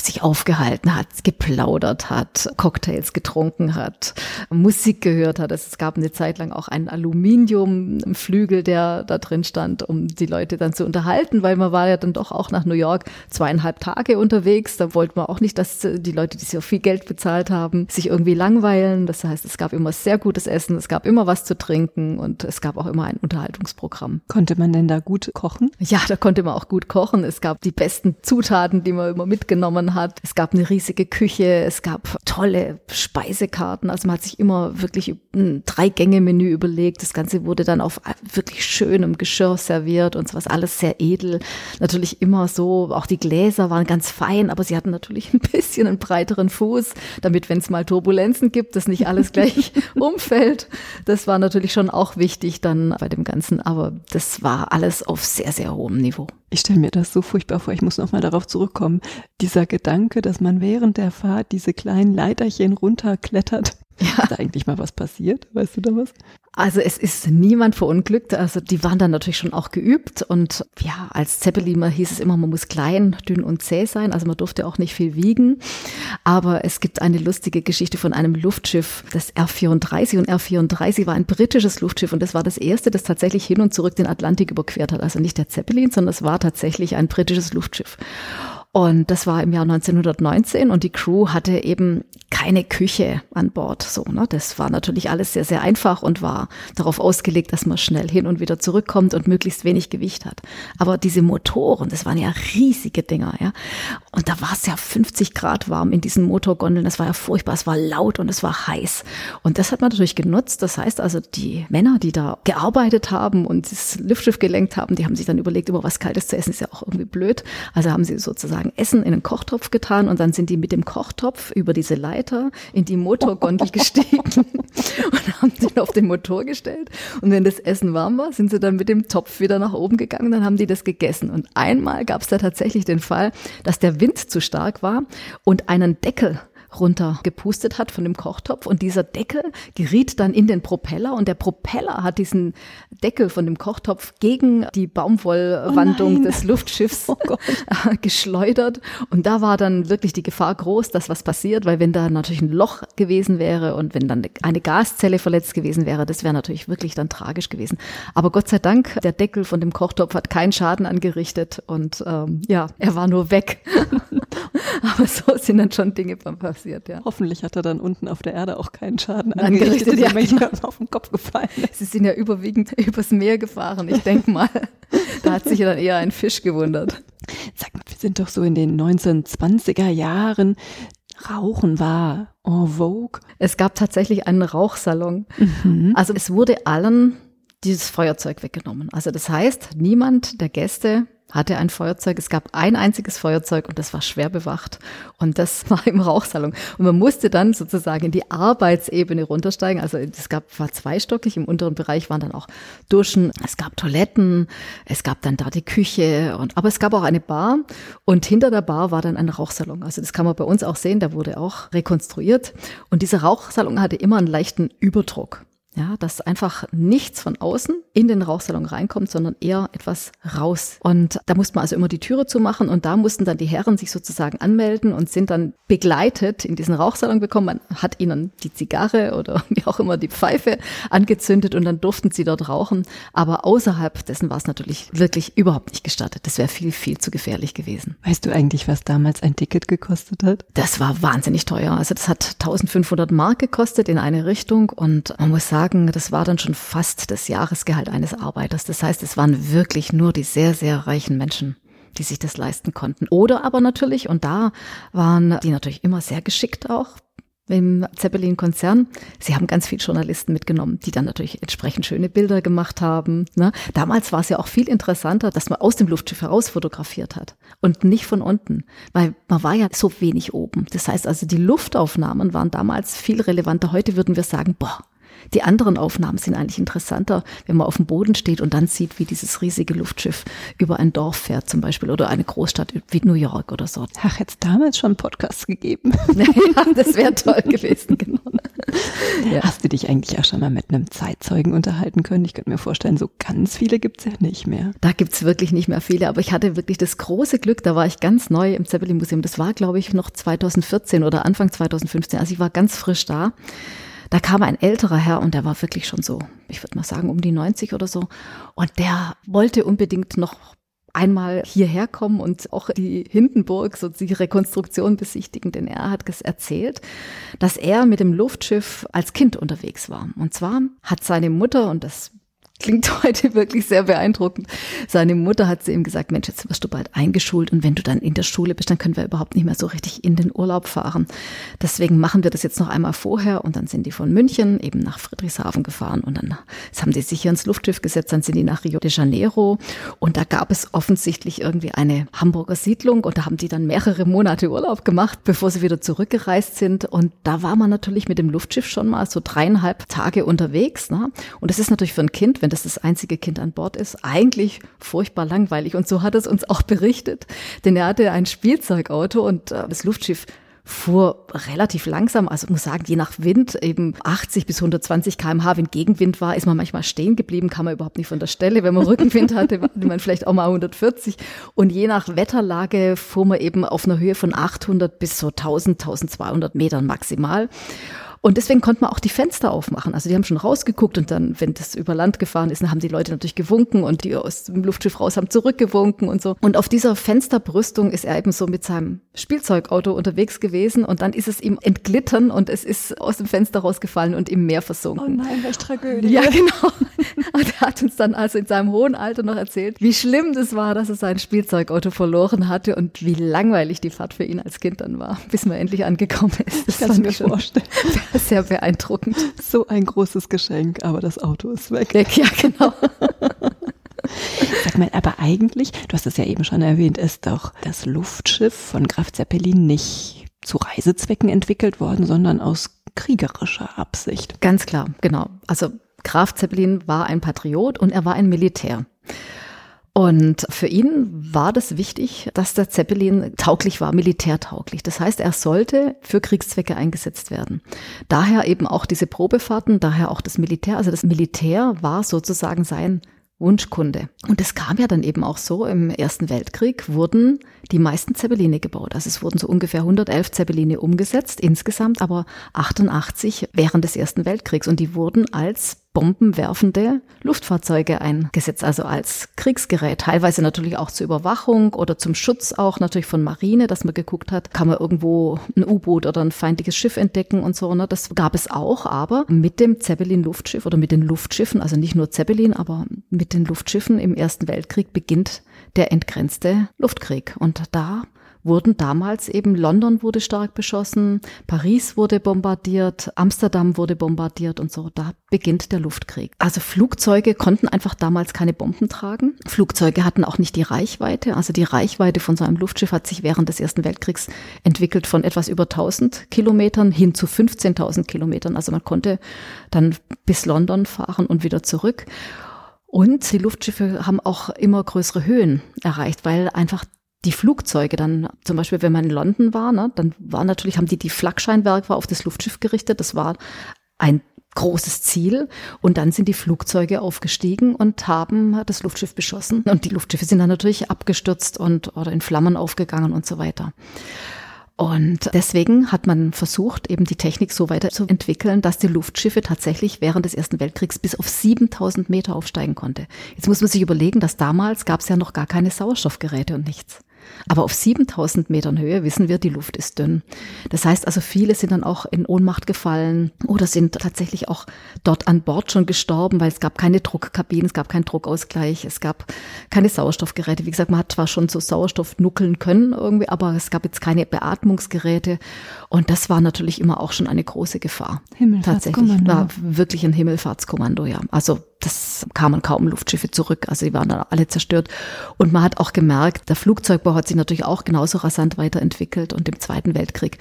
sich aufgehalten hat, geplaudert hat, Cocktails getrunken hat, Musik gehört hat. Es gab eine Zeit lang auch einen Aluminiumflügel, der da drin stand, um die Leute dann zu unterhalten, weil man war ja dann doch auch nach New York zweieinhalb Tage unterwegs. Da wollte man auch nicht, dass die Leute, die so viel Geld bezahlt haben, sich irgendwie langweilen. Das heißt, es gab immer sehr gutes Essen, es gab immer was zu trinken und es gab auch immer ein Unterhaltungsprogramm. Konnte man denn da gut kochen? Ja, da konnte man auch gut kochen. Es gab die besten Zutaten, die man immer mitgenommen hat. Es gab eine riesige Küche, es gab tolle Speisekarten. Also man hat sich immer wirklich ein Drei-Gänge-Menü überlegt. Das Ganze wurde dann auf wirklich schönem Geschirr serviert und sowas, alles sehr edel. Natürlich immer so, auch die Gläser waren ganz fein, aber sie hatten natürlich ein bisschen einen breiteren Fuß, damit, wenn es mal Turbulenzen gibt, dass nicht alles gleich umfällt. Das war natürlich schon auch wichtig dann bei dem Ganzen, aber das war alles auf sehr, sehr hohem Niveau. Ich stelle mir das so furchtbar vor, ich muss nochmal darauf zurückkommen. Dieser Gedanke, dass man während der Fahrt diese kleinen Leiterchen runterklettert. Ja. Ist da eigentlich mal was passiert? Weißt du da was? Also es ist niemand verunglückt. Also die waren dann natürlich schon auch geübt. Und ja, als Zeppeliner hieß es immer, man muss klein, dünn und zäh sein. Also man durfte auch nicht viel wiegen. Aber es gibt eine lustige Geschichte von einem Luftschiff, das R34. Und R34 war ein britisches Luftschiff. Und das war das erste, das tatsächlich hin und zurück den Atlantik überquert hat. Also nicht der Zeppelin, sondern es war tatsächlich ein britisches Luftschiff. Und das war im Jahr 1919 und die Crew hatte eben keine Küche an Bord. So, ne? Das war natürlich alles sehr, sehr einfach und war darauf ausgelegt, dass man schnell hin und wieder zurückkommt und möglichst wenig Gewicht hat. Aber diese Motoren, das waren ja riesige Dinger, ja. Und da war es ja 50 Grad warm in diesen Motorgondeln. Das war ja furchtbar. Es war laut und es war heiß. Und das hat man natürlich genutzt. Das heißt also, die Männer, die da gearbeitet haben und das Luftschiff gelenkt haben, die haben sich dann überlegt, immer was Kaltes zu essen, ist ja auch irgendwie blöd. Also haben sie sozusagen sozusagen Essen in einen Kochtopf getan und dann sind die mit dem Kochtopf über diese Leiter in die Motorgondel gestiegen und haben den auf den Motor gestellt. Und wenn das Essen warm war, sind sie dann mit dem Topf wieder nach oben gegangen, dann haben die das gegessen. Und einmal gab es da tatsächlich den Fall, dass der Wind zu stark war und einen Deckel runtergepustet hat von dem Kochtopf. Und dieser Deckel geriet dann in den Propeller. Und der Propeller hat diesen Deckel von dem Kochtopf gegen die Baumwollwandung oh des Luftschiffs oh geschleudert. Und da war dann wirklich die Gefahr groß, dass was passiert, weil wenn da natürlich ein Loch gewesen wäre und wenn dann eine Gaszelle verletzt gewesen wäre, das wäre natürlich wirklich dann tragisch gewesen. Aber Gott sei Dank, der Deckel von dem Kochtopf hat keinen Schaden angerichtet. Und ähm, ja, er war nur weg. Aber so sind dann schon Dinge passiert, ja. Hoffentlich hat er dann unten auf der Erde auch keinen Schaden angerichtet, angerichtet ja, genau. auf den Kopf gefallen Sie sind ja überwiegend übers Meer gefahren. Ich denke mal, da hat sich ja dann eher ein Fisch gewundert. Sag mal, wir sind doch so in den 1920er Jahren. Rauchen war en vogue. Es gab tatsächlich einen Rauchsalon. Mhm. Also es wurde allen dieses Feuerzeug weggenommen. Also das heißt, niemand der Gäste hatte ein Feuerzeug. Es gab ein einziges Feuerzeug und das war schwer bewacht. Und das war im Rauchsalon. Und man musste dann sozusagen in die Arbeitsebene runtersteigen. Also es gab, war zweistockig. Im unteren Bereich waren dann auch Duschen. Es gab Toiletten. Es gab dann da die Küche. Und, aber es gab auch eine Bar. Und hinter der Bar war dann ein Rauchsalon. Also das kann man bei uns auch sehen. Der wurde auch rekonstruiert. Und dieser Rauchsalon hatte immer einen leichten Überdruck. Ja, dass einfach nichts von außen in den Rauchsalon reinkommt, sondern eher etwas raus. Und da musste man also immer die Türe zumachen und da mussten dann die Herren sich sozusagen anmelden und sind dann begleitet in diesen Rauchsalon bekommen. Man hat ihnen die Zigarre oder wie auch immer die Pfeife angezündet und dann durften sie dort rauchen. Aber außerhalb dessen war es natürlich wirklich überhaupt nicht gestattet. Das wäre viel, viel zu gefährlich gewesen. Weißt du eigentlich, was damals ein Ticket gekostet hat? Das war wahnsinnig teuer. Also das hat 1500 Mark gekostet in eine Richtung und man muss sagen, sagen, das war dann schon fast das Jahresgehalt eines Arbeiters. Das heißt, es waren wirklich nur die sehr, sehr reichen Menschen die sich das leisten konnten. Oder aber natürlich, und da waren die natürlich immer sehr geschickt auch, im Zeppelin-Konzern. Sie haben ganz viele Journalisten mitgenommen, die dann natürlich entsprechend schöne Bilder gemacht haben. Ne? Damals war es ja auch viel interessanter, dass man aus dem Luftschiff heraus fotografiert hat und nicht von unten, weil man war ja so wenig oben. Das heißt also, die Luftaufnahmen waren damals viel relevanter. Heute würden wir sagen, boah, die anderen Aufnahmen sind eigentlich interessanter, wenn man auf dem Boden steht und dann sieht, wie dieses riesige Luftschiff über ein Dorf fährt zum Beispiel oder eine Großstadt wie New York oder so. Ach, hätte es damals schon Podcasts gegeben. ja, das wäre toll gewesen, genau. Ja. Hast du dich eigentlich auch schon mal mit einem Zeitzeugen unterhalten können? Ich könnte mir vorstellen, so ganz viele gibt es ja nicht mehr. Da gibt es wirklich nicht mehr viele, aber ich hatte wirklich das große Glück, da war ich ganz neu im Zeppelin Museum. Das war, glaube ich, noch 2014 oder Anfang 2015. Also ich war ganz frisch da. Da kam ein älterer Herr und der war wirklich schon so, ich würde mal sagen, um die 90 oder so. Und der wollte unbedingt noch einmal hierher kommen und auch die Hindenburg, so die Rekonstruktion besichtigen, denn er hat es erzählt, dass er mit dem Luftschiff als Kind unterwegs war. Und zwar hat seine Mutter, und das klingt heute wirklich sehr beeindruckend. Seine Mutter hat zu ihm gesagt, Mensch, jetzt wirst du bald eingeschult und wenn du dann in der Schule bist, dann können wir überhaupt nicht mehr so richtig in den Urlaub fahren. Deswegen machen wir das jetzt noch einmal vorher und dann sind die von München eben nach Friedrichshafen gefahren und dann haben die sich hier ins Luftschiff gesetzt, dann sind die nach Rio de Janeiro und da gab es offensichtlich irgendwie eine Hamburger Siedlung und da haben die dann mehrere Monate Urlaub gemacht, bevor sie wieder zurückgereist sind und da war man natürlich mit dem Luftschiff schon mal so dreieinhalb Tage unterwegs. Ne? Und das ist natürlich für ein Kind, wenn wenn das das einzige Kind an Bord ist, eigentlich furchtbar langweilig. Und so hat es uns auch berichtet, denn er hatte ein Spielzeugauto und äh, das Luftschiff fuhr relativ langsam, also muss sagen, je nach Wind eben 80 bis 120 kmh, wenn Gegenwind war, ist man manchmal stehen geblieben, kam man überhaupt nicht von der Stelle. Wenn man Rückenwind hatte, hatte man vielleicht auch mal 140 und je nach Wetterlage fuhr man eben auf einer Höhe von 800 bis so 1000, 1200 Metern maximal. Und deswegen konnte man auch die Fenster aufmachen. Also die haben schon rausgeguckt und dann, wenn das über Land gefahren ist, dann haben die Leute natürlich gewunken und die aus dem Luftschiff raus haben zurückgewunken und so. Und auf dieser Fensterbrüstung ist er eben so mit seinem Spielzeugauto unterwegs gewesen und dann ist es ihm entglitten und es ist aus dem Fenster rausgefallen und im Meer versunken. Oh nein, welche Tragödie. Ja, genau. Und er hat uns dann also in seinem hohen Alter noch erzählt, wie schlimm das war, dass er sein Spielzeugauto verloren hatte und wie langweilig die Fahrt für ihn als Kind dann war, bis man endlich angekommen ist. Das, das kann ich mir vorstellen. Sehr beeindruckend. So ein großes Geschenk, aber das Auto ist weg. Weg, ja, genau. Sag mal, aber eigentlich, du hast es ja eben schon erwähnt, ist doch das Luftschiff von Graf Zeppelin nicht zu Reisezwecken entwickelt worden, sondern aus kriegerischer Absicht. Ganz klar, genau. Also Graf Zeppelin war ein Patriot und er war ein Militär. Und für ihn war das wichtig, dass der Zeppelin tauglich war, militärtauglich. Das heißt, er sollte für Kriegszwecke eingesetzt werden. Daher eben auch diese Probefahrten, daher auch das Militär. Also das Militär war sozusagen sein Wunschkunde. Und es kam ja dann eben auch so, im Ersten Weltkrieg wurden die meisten Zeppeline gebaut. Also es wurden so ungefähr 111 Zeppeline umgesetzt insgesamt, aber 88 während des Ersten Weltkriegs. Und die wurden als bombenwerfende Luftfahrzeuge eingesetzt, also als Kriegsgerät. Teilweise natürlich auch zur Überwachung oder zum Schutz auch natürlich von Marine, dass man geguckt hat, kann man irgendwo ein U-Boot oder ein feindliches Schiff entdecken und so. Ne? Das gab es auch, aber mit dem Zeppelin-Luftschiff oder mit den Luftschiffen, also nicht nur Zeppelin, aber mit den Luftschiffen im Ersten Weltkrieg beginnt der entgrenzte Luftkrieg. Und da wurden damals eben London wurde stark beschossen, Paris wurde bombardiert, Amsterdam wurde bombardiert und so. Da beginnt der Luftkrieg. Also Flugzeuge konnten einfach damals keine Bomben tragen. Flugzeuge hatten auch nicht die Reichweite. Also die Reichweite von so einem Luftschiff hat sich während des Ersten Weltkriegs entwickelt von etwas über 1000 Kilometern hin zu 15.000 Kilometern. Also man konnte dann bis London fahren und wieder zurück. Und die Luftschiffe haben auch immer größere Höhen erreicht, weil einfach die Flugzeuge dann, zum Beispiel, wenn man in London war, ne, dann war natürlich, haben die die Flakscheinwerfer auf das Luftschiff gerichtet. Das war ein großes Ziel. Und dann sind die Flugzeuge aufgestiegen und haben das Luftschiff beschossen. Und die Luftschiffe sind dann natürlich abgestürzt und oder in Flammen aufgegangen und so weiter. Und deswegen hat man versucht, eben die Technik so weiterzuentwickeln, dass die Luftschiffe tatsächlich während des Ersten Weltkriegs bis auf 7000 Meter aufsteigen konnte. Jetzt muss man sich überlegen, dass damals gab es ja noch gar keine Sauerstoffgeräte und nichts. Aber auf 7000 Metern Höhe wissen wir, die Luft ist dünn. Das heißt also, viele sind dann auch in Ohnmacht gefallen oder sind tatsächlich auch dort an Bord schon gestorben, weil es gab keine Druckkabinen, es gab keinen Druckausgleich, es gab keine Sauerstoffgeräte. Wie gesagt, man hat zwar schon so Sauerstoff nuckeln können irgendwie, aber es gab jetzt keine Beatmungsgeräte. Und das war natürlich immer auch schon eine große Gefahr. Tatsächlich war wirklich ein Himmelfahrtskommando, ja. Also das kamen kaum Luftschiffe zurück, also die waren dann alle zerstört. Und man hat auch gemerkt, der Flugzeugbau hat sich natürlich auch genauso rasant weiterentwickelt und im Zweiten Weltkrieg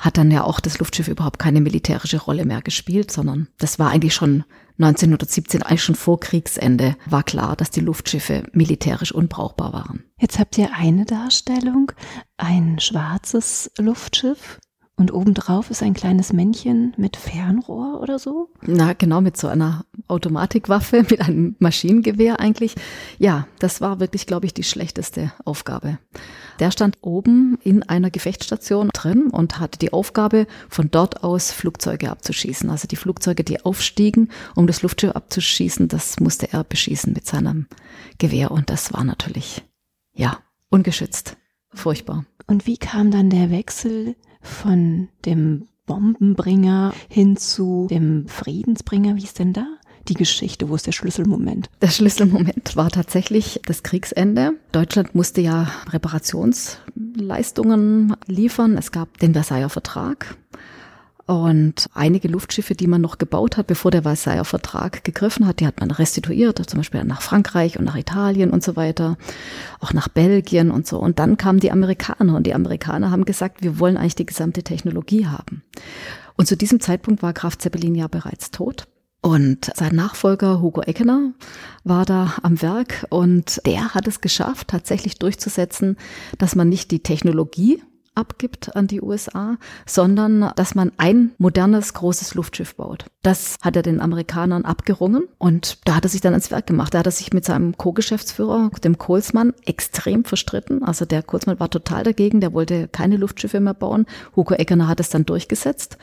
hat dann ja auch das Luftschiff überhaupt keine militärische Rolle mehr gespielt, sondern das war eigentlich schon 1917, eigentlich schon vor Kriegsende, war klar, dass die Luftschiffe militärisch unbrauchbar waren. Jetzt habt ihr eine Darstellung, ein schwarzes Luftschiff und obendrauf ist ein kleines Männchen mit Fernrohr oder so? Na, genau, mit so einer Automatikwaffe, mit einem Maschinengewehr eigentlich. Ja, das war wirklich, glaube ich, die schlechteste Aufgabe. Der stand oben in einer Gefechtsstation drin und hatte die Aufgabe, von dort aus Flugzeuge abzuschießen. Also die Flugzeuge, die aufstiegen, um das Luftschiff abzuschießen, das musste er beschießen mit seinem Gewehr. Und das war natürlich, ja, ungeschützt. Furchtbar. Und wie kam dann der Wechsel von dem Bombenbringer hin zu dem Friedensbringer. Wie ist denn da die Geschichte? Wo ist der Schlüsselmoment? Der Schlüsselmoment war tatsächlich das Kriegsende. Deutschland musste ja Reparationsleistungen liefern. Es gab den Versailler Vertrag. Und einige Luftschiffe, die man noch gebaut hat, bevor der Versailler Vertrag gegriffen hat, die hat man restituiert, zum Beispiel nach Frankreich und nach Italien und so weiter, auch nach Belgien und so. Und dann kamen die Amerikaner und die Amerikaner haben gesagt, wir wollen eigentlich die gesamte Technologie haben. Und zu diesem Zeitpunkt war Graf Zeppelin ja bereits tot. Und sein Nachfolger Hugo Eckener war da am Werk und der hat es geschafft, tatsächlich durchzusetzen, dass man nicht die Technologie abgibt an die USA, sondern dass man ein modernes, großes Luftschiff baut. Das hat er den Amerikanern abgerungen und da hat er sich dann ans Werk gemacht. Da hat er sich mit seinem Co-Geschäftsführer, dem Kohlsmann, extrem verstritten. Also der Kohlsmann war total dagegen, der wollte keine Luftschiffe mehr bauen. Hugo Eggener hat es dann durchgesetzt.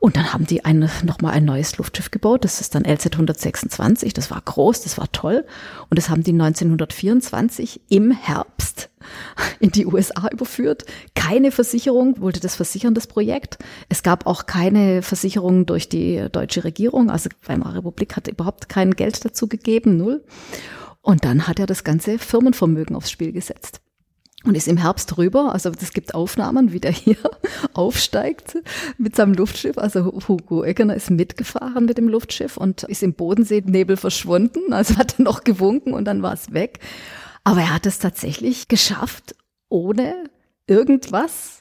Und dann haben die nochmal ein neues Luftschiff gebaut. Das ist dann LZ 126. Das war groß, das war toll. Und das haben die 1924 im Herbst in die USA überführt. Keine Versicherung wollte das versichern, das Projekt. Es gab auch keine Versicherung durch die deutsche Regierung. Also Weimarer Republik hat überhaupt kein Geld dazu gegeben, null. Und dann hat er das ganze Firmenvermögen aufs Spiel gesetzt und ist im Herbst rüber. Also es gibt Aufnahmen, wie der hier aufsteigt mit seinem Luftschiff. Also Hugo Eggener ist mitgefahren mit dem Luftschiff und ist im Bodenseenebel verschwunden. Also hat er noch gewunken und dann war es weg. Aber er hat es tatsächlich geschafft, ohne irgendwas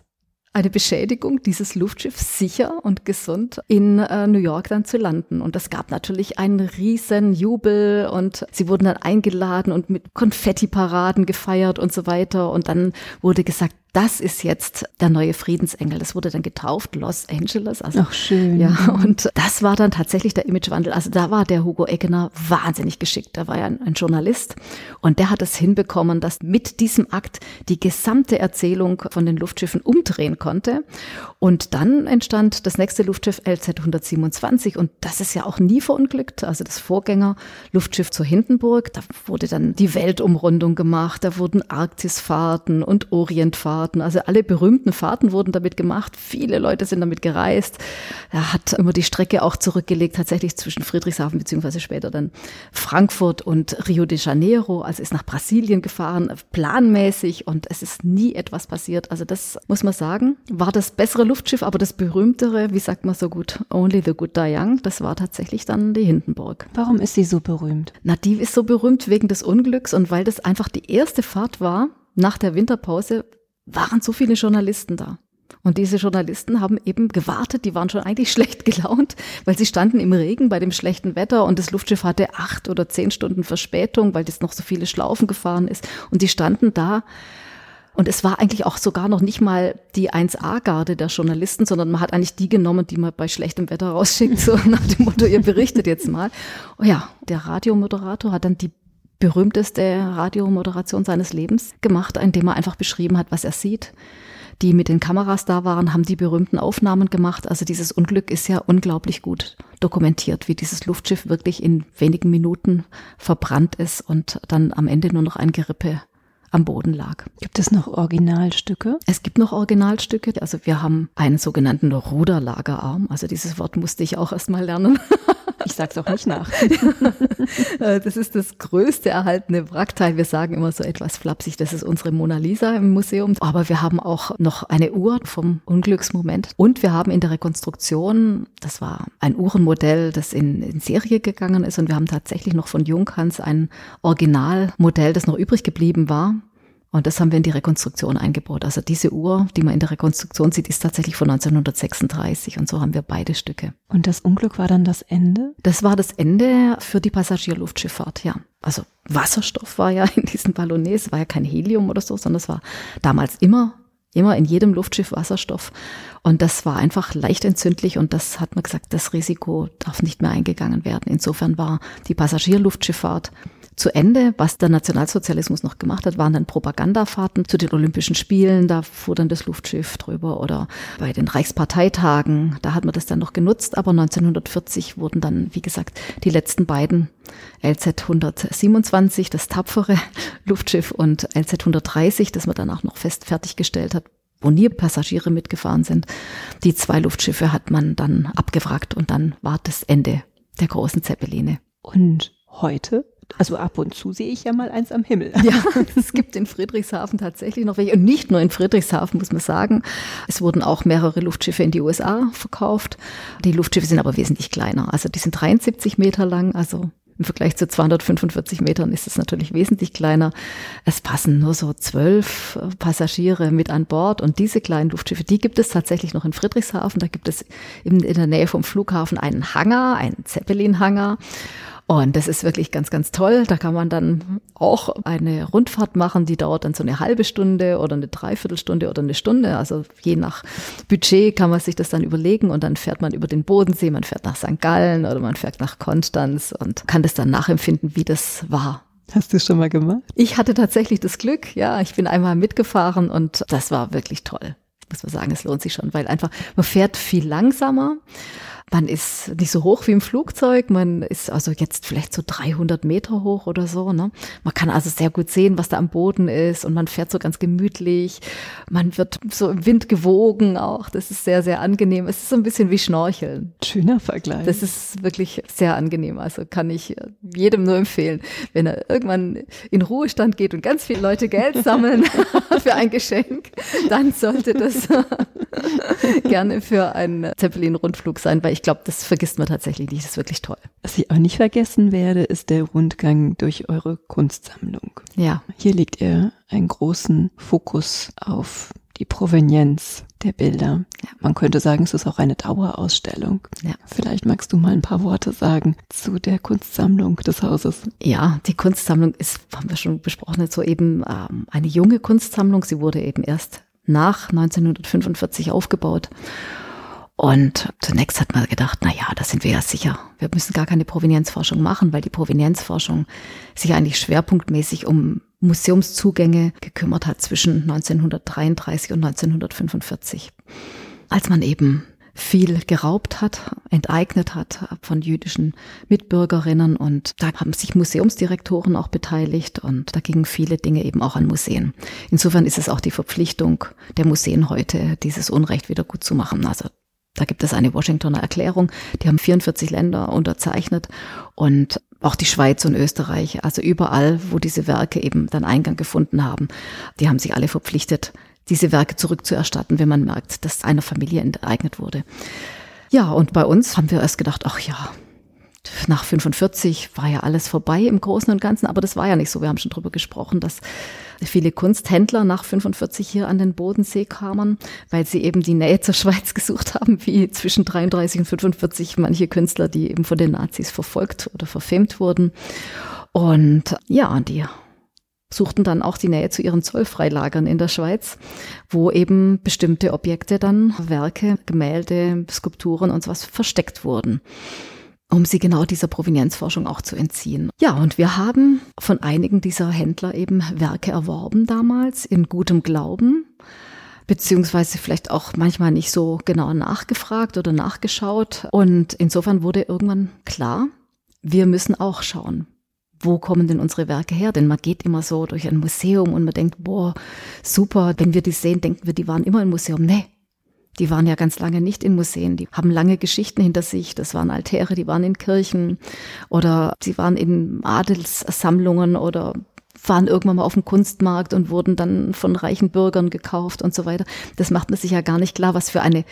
eine Beschädigung, dieses Luftschiff sicher und gesund in äh, New York dann zu landen. Und das gab natürlich einen riesen Jubel und sie wurden dann eingeladen und mit Konfettiparaden gefeiert und so weiter. Und dann wurde gesagt, das ist jetzt der neue Friedensengel. Das wurde dann getauft, Los Angeles. Also, Ach, schön. Ja, und das war dann tatsächlich der Imagewandel. Also da war der Hugo Eggener wahnsinnig geschickt. Der war ja ein, ein Journalist und der hat es hinbekommen, dass mit diesem Akt die gesamte Erzählung von den Luftschiffen umdrehen konnte. Und dann entstand das nächste Luftschiff LZ 127 und das ist ja auch nie verunglückt. Also das Vorgänger Luftschiff zur Hindenburg. Da wurde dann die Weltumrundung gemacht. Da wurden Arktisfahrten und Orientfahrten Fahrten. Also alle berühmten Fahrten wurden damit gemacht. Viele Leute sind damit gereist. Er hat immer die Strecke auch zurückgelegt, tatsächlich zwischen Friedrichshafen beziehungsweise später dann Frankfurt und Rio de Janeiro. Also ist nach Brasilien gefahren, planmäßig und es ist nie etwas passiert. Also das muss man sagen, war das bessere Luftschiff, aber das berühmtere, wie sagt man so gut, Only the Good Die Young, das war tatsächlich dann die Hindenburg. Warum ist sie so berühmt? Na, die ist so berühmt wegen des Unglücks und weil das einfach die erste Fahrt war nach der Winterpause, waren so viele Journalisten da. Und diese Journalisten haben eben gewartet, die waren schon eigentlich schlecht gelaunt, weil sie standen im Regen bei dem schlechten Wetter und das Luftschiff hatte acht oder zehn Stunden Verspätung, weil das noch so viele Schlaufen gefahren ist. Und die standen da. Und es war eigentlich auch sogar noch nicht mal die 1A-Garde der Journalisten, sondern man hat eigentlich die genommen, die man bei schlechtem Wetter rausschickt, so nach dem Motto, ihr berichtet jetzt mal. Oh ja, der Radiomoderator hat dann die berühmteste Radiomoderation seines Lebens gemacht, indem er einfach beschrieben hat, was er sieht. Die mit den Kameras da waren, haben die berühmten Aufnahmen gemacht. Also dieses Unglück ist ja unglaublich gut dokumentiert, wie dieses Luftschiff wirklich in wenigen Minuten verbrannt ist und dann am Ende nur noch ein Gerippe am Boden lag. Gibt es noch Originalstücke? Es gibt noch Originalstücke. Also wir haben einen sogenannten Ruderlagerarm. Also dieses Wort musste ich auch erst mal lernen. Ich sag's auch nicht nach. Äh, das ist das größte erhaltene Wrackteil. Wir sagen immer so etwas flapsig, das ist unsere Mona Lisa im Museum. Aber wir haben auch noch eine Uhr vom Unglücksmoment. Und wir haben in der Rekonstruktion, das war ein Uhrenmodell, das in, in Serie gegangen ist. Und wir haben tatsächlich noch von Junghans ein Originalmodell, das noch übrig geblieben war. Und das haben wir in die Rekonstruktion eingebaut. Also diese Uhr, die man in der Rekonstruktion sieht, ist tatsächlich von 1936 und so haben wir beide Stücke. Und das Unglück war dann das Ende? Das war das Ende für die Passagierluftschifffahrt, ja. Also Wasserstoff war ja in diesen Ballonets, war ja kein Helium oder so, sondern es war damals immer immer in jedem Luftschiff Wasserstoff. Und das war einfach leicht entzündlich und das hat man gesagt, das Risiko darf nicht mehr eingegangen werden. Insofern war die Passagierluftschifffahrt zu Ende. Was der Nationalsozialismus noch gemacht hat, waren dann Propagandafahrten zu den Olympischen Spielen. Da fuhr dann das Luftschiff drüber oder bei den Reichsparteitagen. Da hat man das dann noch genutzt. Aber 1940 wurden dann, wie gesagt, die letzten beiden LZ 127, das tapfere Luftschiff und LZ 130, das man danach noch fest fertiggestellt hat, wo nie Passagiere mitgefahren sind. Die zwei Luftschiffe hat man dann abgewrackt und dann war das Ende der großen Zeppeline. Und heute also ab und zu sehe ich ja mal eins am Himmel. Ja, es gibt in Friedrichshafen tatsächlich noch welche. Und nicht nur in Friedrichshafen, muss man sagen. Es wurden auch mehrere Luftschiffe in die USA verkauft. Die Luftschiffe sind aber wesentlich kleiner. Also die sind 73 Meter lang, also im Vergleich zu 245 Metern ist es natürlich wesentlich kleiner. Es passen nur so zwölf Passagiere mit an Bord und diese kleinen Luftschiffe, die gibt es tatsächlich noch in Friedrichshafen. Da gibt es in der Nähe vom Flughafen einen Hangar, einen Zeppelin-Hangar. Und das ist wirklich ganz, ganz toll. Da kann man dann auch eine Rundfahrt machen, die dauert dann so eine halbe Stunde oder eine Dreiviertelstunde oder eine Stunde. Also je nach Budget kann man sich das dann überlegen und dann fährt man über den Bodensee, man fährt nach St. Gallen oder man fährt nach Konstanz und kann das dann nachempfinden, wie das war. Hast du es schon mal gemacht? Ich hatte tatsächlich das Glück, ja, ich bin einmal mitgefahren und das war wirklich toll. Muss man sagen, es lohnt sich schon, weil einfach man fährt viel langsamer. Man ist nicht so hoch wie im Flugzeug, man ist also jetzt vielleicht so 300 Meter hoch oder so. Ne? Man kann also sehr gut sehen, was da am Boden ist und man fährt so ganz gemütlich. Man wird so im Wind gewogen auch. Das ist sehr, sehr angenehm. Es ist so ein bisschen wie Schnorcheln. Schöner Vergleich. Das ist wirklich sehr angenehm. Also kann ich jedem nur empfehlen, wenn er irgendwann in Ruhestand geht und ganz viele Leute Geld sammeln für ein Geschenk, dann sollte das gerne für einen Zeppelin-Rundflug sein, weil ich glaube, das vergisst man tatsächlich nicht. Das ist wirklich toll. Was ich auch nicht vergessen werde, ist der Rundgang durch eure Kunstsammlung. Ja. Hier legt ihr einen großen Fokus auf die Provenienz der Bilder. Ja. Man könnte sagen, es ist auch eine Dauerausstellung. Ja. Vielleicht magst du mal ein paar Worte sagen zu der Kunstsammlung des Hauses. Ja, die Kunstsammlung ist, haben wir schon besprochen, so eben ähm, eine junge Kunstsammlung. Sie wurde eben erst nach 1945 aufgebaut. Und zunächst hat man gedacht, na ja, da sind wir ja sicher. Wir müssen gar keine Provenienzforschung machen, weil die Provenienzforschung sich eigentlich schwerpunktmäßig um Museumszugänge gekümmert hat zwischen 1933 und 1945. Als man eben viel geraubt hat, enteignet hat von jüdischen Mitbürgerinnen und da haben sich Museumsdirektoren auch beteiligt und da gingen viele Dinge eben auch an Museen. Insofern ist es auch die Verpflichtung der Museen heute, dieses Unrecht wieder gut zu machen. Also da gibt es eine Washingtoner Erklärung, die haben 44 Länder unterzeichnet und auch die Schweiz und Österreich, also überall, wo diese Werke eben dann Eingang gefunden haben, die haben sich alle verpflichtet, diese Werke zurückzuerstatten, wenn man merkt, dass einer Familie enteignet wurde. Ja, und bei uns haben wir erst gedacht, ach ja, nach 45 war ja alles vorbei im Großen und Ganzen, aber das war ja nicht so. Wir haben schon drüber gesprochen, dass viele Kunsthändler nach 45 hier an den Bodensee kamen, weil sie eben die Nähe zur Schweiz gesucht haben, wie zwischen 33 und 45 manche Künstler, die eben von den Nazis verfolgt oder verfemt wurden. Und ja, die suchten dann auch die Nähe zu ihren Zollfreilagern in der Schweiz, wo eben bestimmte Objekte dann, Werke, Gemälde, Skulpturen und sowas versteckt wurden um sie genau dieser Provenienzforschung auch zu entziehen. Ja, und wir haben von einigen dieser Händler eben Werke erworben damals in gutem Glauben, beziehungsweise vielleicht auch manchmal nicht so genau nachgefragt oder nachgeschaut. Und insofern wurde irgendwann klar, wir müssen auch schauen, wo kommen denn unsere Werke her? Denn man geht immer so durch ein Museum und man denkt, boah, super, wenn wir die sehen, denken wir, die waren immer im Museum. Nee, die waren ja ganz lange nicht in Museen, die haben lange Geschichten hinter sich. Das waren Altäre, die waren in Kirchen oder sie waren in Adelssammlungen oder waren irgendwann mal auf dem Kunstmarkt und wurden dann von reichen Bürgern gekauft und so weiter. Das macht man sich ja gar nicht klar, was für eine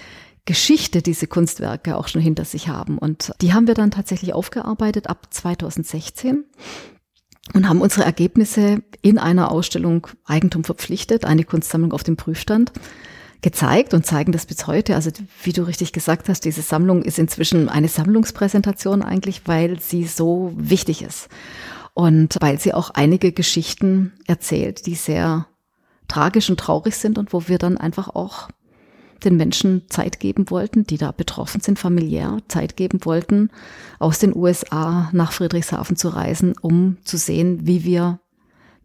Geschichte diese Kunstwerke auch schon hinter sich haben. Und die haben wir dann tatsächlich aufgearbeitet ab 2016 und haben unsere Ergebnisse in einer Ausstellung Eigentum verpflichtet, eine Kunstsammlung auf dem Prüfstand gezeigt und zeigen das bis heute. Also wie du richtig gesagt hast, diese Sammlung ist inzwischen eine Sammlungspräsentation eigentlich, weil sie so wichtig ist und weil sie auch einige Geschichten erzählt, die sehr tragisch und traurig sind und wo wir dann einfach auch den Menschen Zeit geben wollten, die da betroffen sind, familiär Zeit geben wollten, aus den USA nach Friedrichshafen zu reisen, um zu sehen, wie wir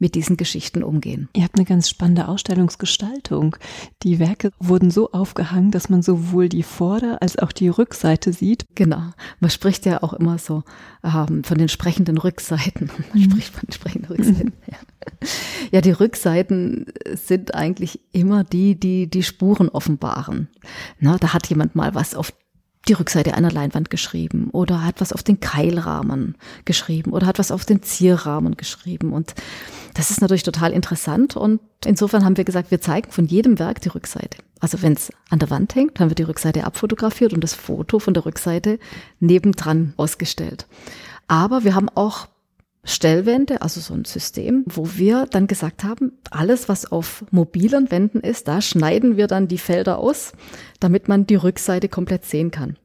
mit diesen Geschichten umgehen. Ihr habt eine ganz spannende Ausstellungsgestaltung. Die Werke wurden so aufgehangen, dass man sowohl die Vorder- als auch die Rückseite sieht. Genau. Man spricht ja auch immer so ähm, von den sprechenden Rückseiten. Man mhm. spricht von den sprechenden Rückseiten. Mhm. Ja. ja, die Rückseiten sind eigentlich immer die, die die Spuren offenbaren. Na, da hat jemand mal was auf die Rückseite einer Leinwand geschrieben oder hat was auf den Keilrahmen geschrieben oder hat was auf den Zierrahmen geschrieben. Und das ist natürlich total interessant. Und insofern haben wir gesagt, wir zeigen von jedem Werk die Rückseite. Also wenn es an der Wand hängt, haben wir die Rückseite abfotografiert und das Foto von der Rückseite nebendran ausgestellt. Aber wir haben auch Stellwände, also so ein System, wo wir dann gesagt haben, alles, was auf mobilen Wänden ist, da schneiden wir dann die Felder aus, damit man die Rückseite komplett sehen kann.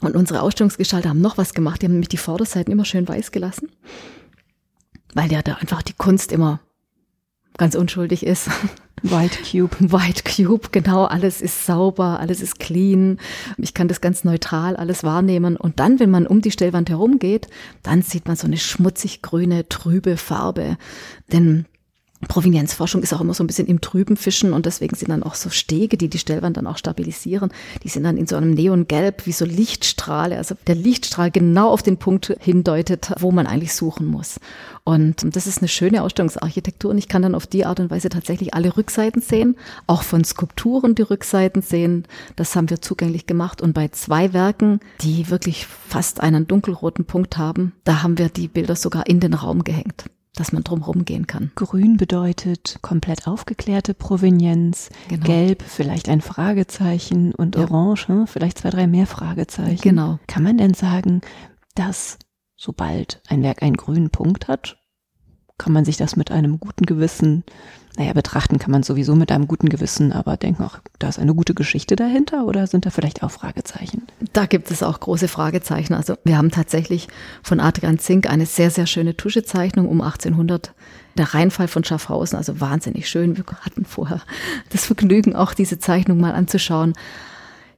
Und unsere Ausstellungsgestalter haben noch was gemacht, die haben nämlich die Vorderseiten immer schön weiß gelassen, weil ja da einfach die Kunst immer ganz unschuldig ist. White Cube. White Cube, genau. Alles ist sauber, alles ist clean. Ich kann das ganz neutral alles wahrnehmen. Und dann, wenn man um die Stellwand herumgeht, dann sieht man so eine schmutzig grüne, trübe Farbe. Denn Provenienzforschung ist auch immer so ein bisschen im Trüben fischen und deswegen sind dann auch so Stege, die die Stellwand dann auch stabilisieren. Die sind dann in so einem Neongelb wie so Lichtstrahle, also der Lichtstrahl genau auf den Punkt hindeutet, wo man eigentlich suchen muss. Und das ist eine schöne Ausstellungsarchitektur und ich kann dann auf die Art und Weise tatsächlich alle Rückseiten sehen, auch von Skulpturen die Rückseiten sehen. Das haben wir zugänglich gemacht und bei zwei Werken, die wirklich fast einen dunkelroten Punkt haben, da haben wir die Bilder sogar in den Raum gehängt dass man drumherum gehen kann. Grün bedeutet komplett aufgeklärte Provenienz. Genau. Gelb vielleicht ein Fragezeichen und ja. Orange hm, vielleicht zwei, drei mehr Fragezeichen. Genau. Kann man denn sagen, dass sobald ein Werk einen grünen Punkt hat, kann man sich das mit einem guten Gewissen naja, betrachten kann man sowieso mit einem guten Gewissen, aber denken auch, da ist eine gute Geschichte dahinter oder sind da vielleicht auch Fragezeichen? Da gibt es auch große Fragezeichen. Also wir haben tatsächlich von Adrian Zink eine sehr, sehr schöne Tuschezeichnung um 1800. Der Rheinfall von Schaffhausen, also wahnsinnig schön. Wir hatten vorher das Vergnügen, auch diese Zeichnung mal anzuschauen.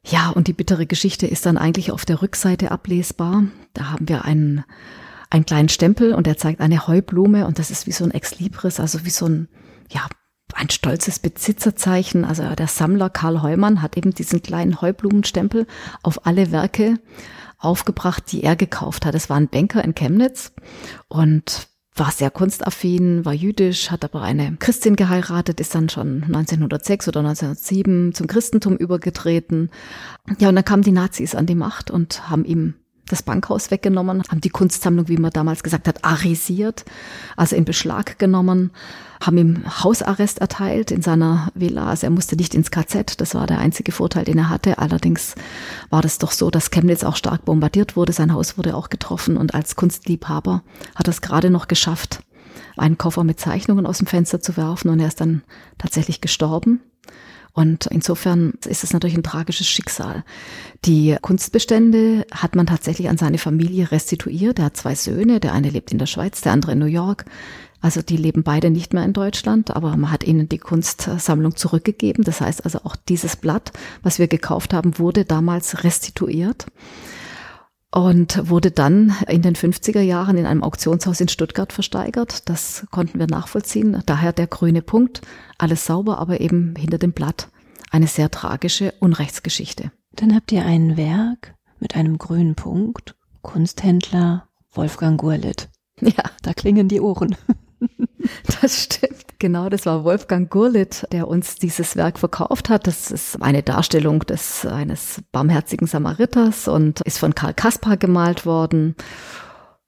Ja, und die bittere Geschichte ist dann eigentlich auf der Rückseite ablesbar. Da haben wir einen, einen kleinen Stempel und der zeigt eine Heublume und das ist wie so ein Ex Libris, also wie so ein ja, ein stolzes Besitzerzeichen. Also der Sammler Karl Heumann hat eben diesen kleinen Heublumenstempel auf alle Werke aufgebracht, die er gekauft hat. Es war ein Banker in Chemnitz und war sehr kunstaffin, war jüdisch, hat aber eine Christin geheiratet, ist dann schon 1906 oder 1907 zum Christentum übergetreten. Ja, und dann kamen die Nazis an die Macht und haben ihm das Bankhaus weggenommen, haben die Kunstsammlung, wie man damals gesagt hat, arisiert, also in Beschlag genommen, haben ihm Hausarrest erteilt in seiner Villa. Also er musste nicht ins KZ, das war der einzige Vorteil, den er hatte. Allerdings war das doch so, dass Chemnitz auch stark bombardiert wurde. Sein Haus wurde auch getroffen und als Kunstliebhaber hat er es gerade noch geschafft, einen Koffer mit Zeichnungen aus dem Fenster zu werfen und er ist dann tatsächlich gestorben. Und insofern ist es natürlich ein tragisches Schicksal. Die Kunstbestände hat man tatsächlich an seine Familie restituiert. Er hat zwei Söhne, der eine lebt in der Schweiz, der andere in New York. Also die leben beide nicht mehr in Deutschland, aber man hat ihnen die Kunstsammlung zurückgegeben. Das heißt also auch dieses Blatt, was wir gekauft haben, wurde damals restituiert und wurde dann in den 50er Jahren in einem Auktionshaus in Stuttgart versteigert. Das konnten wir nachvollziehen. Daher der grüne Punkt, alles sauber, aber eben hinter dem Blatt eine sehr tragische Unrechtsgeschichte. Dann habt ihr ein Werk mit einem grünen Punkt, Kunsthändler Wolfgang Gurlitt. Ja, da klingen die Ohren. Das stimmt. Genau, das war Wolfgang Gurlitt, der uns dieses Werk verkauft hat. Das ist eine Darstellung des eines barmherzigen Samariters und ist von Karl Kaspar gemalt worden.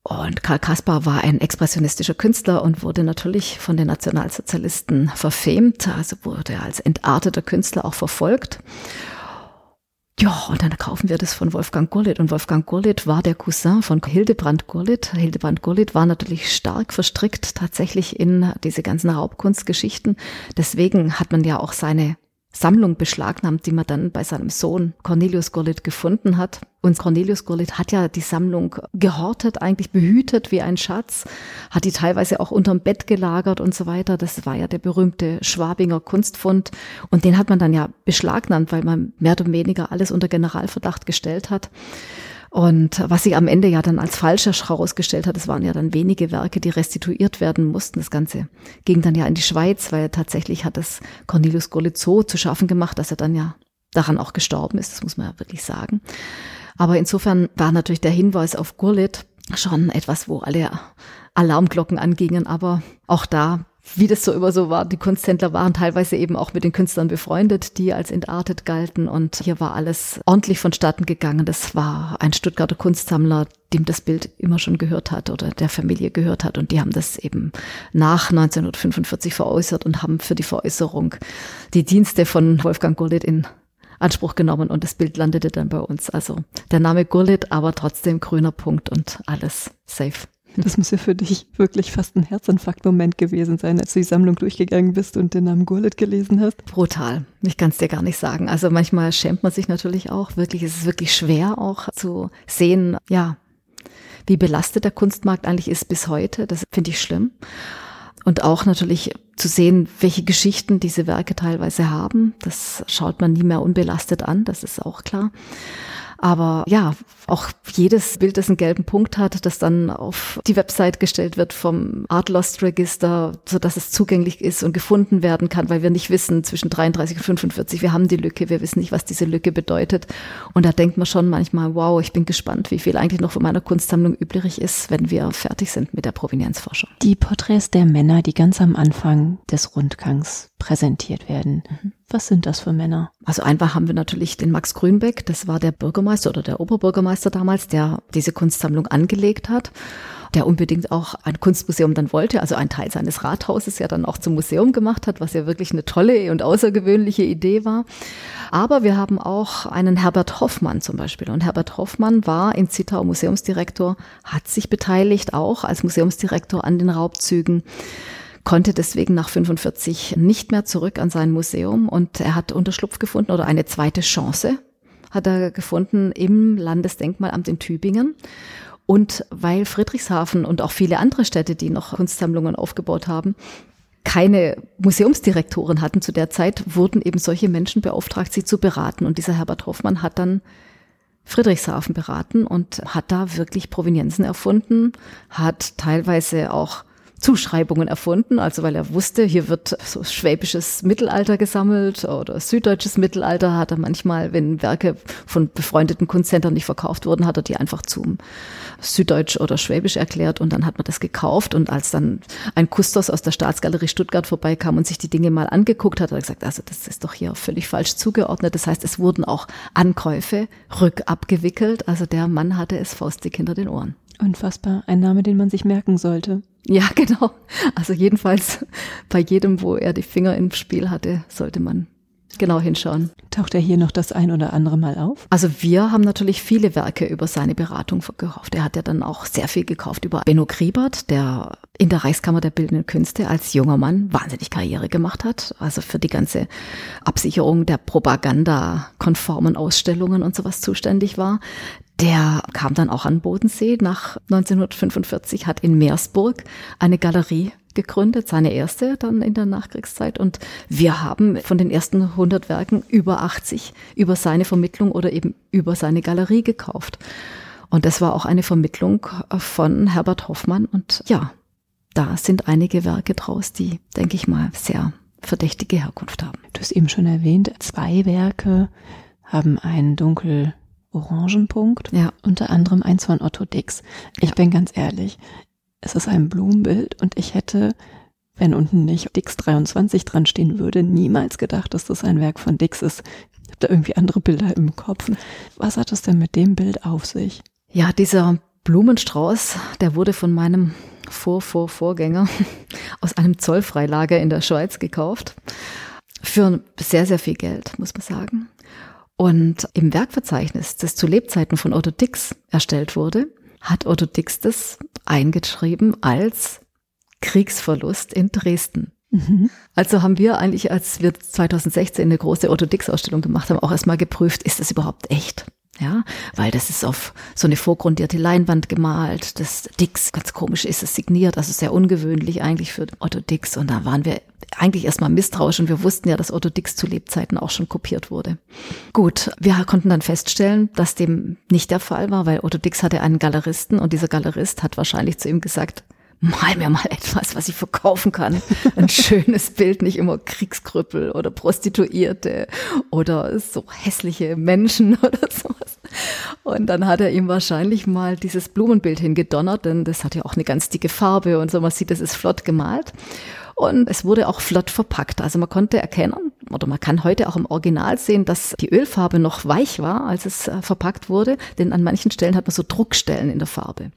Und Karl Kaspar war ein expressionistischer Künstler und wurde natürlich von den Nationalsozialisten verfemt, also wurde als entarteter Künstler auch verfolgt. Ja, und dann kaufen wir das von Wolfgang Gurlitt. Und Wolfgang Gurlitt war der Cousin von Hildebrand Gurlitt. Hildebrand Gurlitt war natürlich stark verstrickt tatsächlich in diese ganzen Raubkunstgeschichten. Deswegen hat man ja auch seine Sammlung beschlagnahmt, die man dann bei seinem Sohn Cornelius Gurlitt gefunden hat. Und Cornelius Gurlitt hat ja die Sammlung gehortet, eigentlich behütet wie ein Schatz, hat die teilweise auch unterm Bett gelagert und so weiter. Das war ja der berühmte Schwabinger Kunstfund. Und den hat man dann ja beschlagnahmt, weil man mehr oder weniger alles unter Generalverdacht gestellt hat. Und was sich am Ende ja dann als falscher herausgestellt hat, das waren ja dann wenige Werke, die restituiert werden mussten. Das Ganze ging dann ja in die Schweiz, weil tatsächlich hat es Cornelius Gurlitt so zu schaffen gemacht, dass er dann ja daran auch gestorben ist. Das muss man ja wirklich sagen. Aber insofern war natürlich der Hinweis auf Gurlitt schon etwas, wo alle Alarmglocken angingen. Aber auch da wie das so immer so war, die Kunsthändler waren teilweise eben auch mit den Künstlern befreundet, die als entartet galten. Und hier war alles ordentlich vonstatten gegangen. Das war ein Stuttgarter Kunstsammler, dem das Bild immer schon gehört hat oder der Familie gehört hat. Und die haben das eben nach 1945 veräußert und haben für die Veräußerung die Dienste von Wolfgang Gurlitt in Anspruch genommen und das Bild landete dann bei uns. Also der Name Gurlitt, aber trotzdem grüner Punkt und alles safe. Das muss ja für dich wirklich fast ein Herzinfarkt-Moment gewesen sein, als du die Sammlung durchgegangen bist und den Namen Gurlitt gelesen hast. Brutal. Ich kann es dir gar nicht sagen. Also manchmal schämt man sich natürlich auch. Wirklich, es ist wirklich schwer auch zu sehen, ja, wie belastet der Kunstmarkt eigentlich ist bis heute. Das finde ich schlimm. Und auch natürlich zu sehen, welche Geschichten diese Werke teilweise haben. Das schaut man nie mehr unbelastet an, das ist auch klar. Aber ja, auch jedes Bild, das einen gelben Punkt hat, das dann auf die Website gestellt wird vom Art Lost Register, so dass es zugänglich ist und gefunden werden kann, weil wir nicht wissen zwischen 33 und 45, wir haben die Lücke, wir wissen nicht, was diese Lücke bedeutet. Und da denkt man schon manchmal, wow, ich bin gespannt, wie viel eigentlich noch von meiner Kunstsammlung übrig ist, wenn wir fertig sind mit der Provenienzforschung. Die Porträts der Männer, die ganz am Anfang des Rundgangs präsentiert werden. Mhm. Was sind das für Männer? Also einfach haben wir natürlich den Max Grünbeck, das war der Bürgermeister oder der Oberbürgermeister damals, der diese Kunstsammlung angelegt hat. Der unbedingt auch ein Kunstmuseum dann wollte, also ein Teil seines Rathauses ja dann auch zum Museum gemacht hat, was ja wirklich eine tolle und außergewöhnliche Idee war. Aber wir haben auch einen Herbert Hoffmann zum Beispiel. Und Herbert Hoffmann war in Zittau Museumsdirektor, hat sich beteiligt auch als Museumsdirektor an den Raubzügen konnte deswegen nach 45 nicht mehr zurück an sein Museum und er hat Unterschlupf gefunden oder eine zweite Chance hat er gefunden im Landesdenkmalamt in Tübingen. Und weil Friedrichshafen und auch viele andere Städte, die noch Kunstsammlungen aufgebaut haben, keine Museumsdirektoren hatten zu der Zeit, wurden eben solche Menschen beauftragt, sie zu beraten. Und dieser Herbert Hoffmann hat dann Friedrichshafen beraten und hat da wirklich Provenienzen erfunden, hat teilweise auch Zuschreibungen erfunden, also weil er wusste, hier wird so schwäbisches Mittelalter gesammelt oder süddeutsches Mittelalter, hat er manchmal, wenn Werke von befreundeten Kunstzentren nicht verkauft wurden, hat er die einfach zum Süddeutsch oder Schwäbisch erklärt und dann hat man das gekauft und als dann ein Kustos aus der Staatsgalerie Stuttgart vorbeikam und sich die Dinge mal angeguckt hat, hat er gesagt, also das ist doch hier völlig falsch zugeordnet. Das heißt, es wurden auch Ankäufe rückabgewickelt, also der Mann hatte es faustdick hinter den Ohren. Unfassbar. Ein Name, den man sich merken sollte. Ja, genau. Also jedenfalls bei jedem, wo er die Finger im Spiel hatte, sollte man genau hinschauen. Taucht er hier noch das ein oder andere Mal auf? Also wir haben natürlich viele Werke über seine Beratung gekauft. Er hat ja dann auch sehr viel gekauft über Benno Griebert, der in der Reichskammer der Bildenden Künste als junger Mann wahnsinnig Karriere gemacht hat. Also für die ganze Absicherung der Propaganda-konformen Ausstellungen und sowas zuständig war. Der kam dann auch an Bodensee nach 1945, hat in Meersburg eine Galerie gegründet, seine erste dann in der Nachkriegszeit. Und wir haben von den ersten 100 Werken über 80 über seine Vermittlung oder eben über seine Galerie gekauft. Und das war auch eine Vermittlung von Herbert Hoffmann. Und ja, da sind einige Werke draus, die, denke ich mal, sehr verdächtige Herkunft haben. Du hast eben schon erwähnt, zwei Werke haben einen dunkel Orangenpunkt. Ja. Unter anderem eins von Otto Dix. Ich ja. bin ganz ehrlich, es ist ein Blumenbild und ich hätte, wenn unten nicht Dix 23 dran stehen würde, niemals gedacht, dass das ein Werk von Dix ist. Ich habe da irgendwie andere Bilder im Kopf. Was hat es denn mit dem Bild auf sich? Ja, dieser Blumenstrauß, der wurde von meinem Vor-Vor-Vorgänger aus einem Zollfreilager in der Schweiz gekauft. Für sehr, sehr viel Geld, muss man sagen. Und im Werkverzeichnis, das zu Lebzeiten von Otto Dix erstellt wurde, hat Otto Dix das eingeschrieben als Kriegsverlust in Dresden. Mhm. Also haben wir eigentlich, als wir 2016 eine große Otto Dix Ausstellung gemacht haben, auch erstmal geprüft, ist das überhaupt echt? Ja, weil das ist auf so eine vorgrundierte Leinwand gemalt. Das Dix, ganz komisch ist es signiert, also sehr ungewöhnlich eigentlich für Otto Dix. Und da waren wir eigentlich erstmal misstrauisch und wir wussten ja, dass Otto Dix zu Lebzeiten auch schon kopiert wurde. Gut, wir konnten dann feststellen, dass dem nicht der Fall war, weil Otto Dix hatte einen Galeristen und dieser Galerist hat wahrscheinlich zu ihm gesagt, mal mir mal etwas, was ich verkaufen kann. Ein schönes Bild, nicht immer Kriegskrüppel oder Prostituierte oder so hässliche Menschen oder sowas. Und dann hat er ihm wahrscheinlich mal dieses Blumenbild hingedonnert, denn das hat ja auch eine ganz dicke Farbe und so. Man sieht, das ist flott gemalt. Und es wurde auch flott verpackt. Also man konnte erkennen, oder man kann heute auch im Original sehen, dass die Ölfarbe noch weich war, als es äh, verpackt wurde. Denn an manchen Stellen hat man so Druckstellen in der Farbe.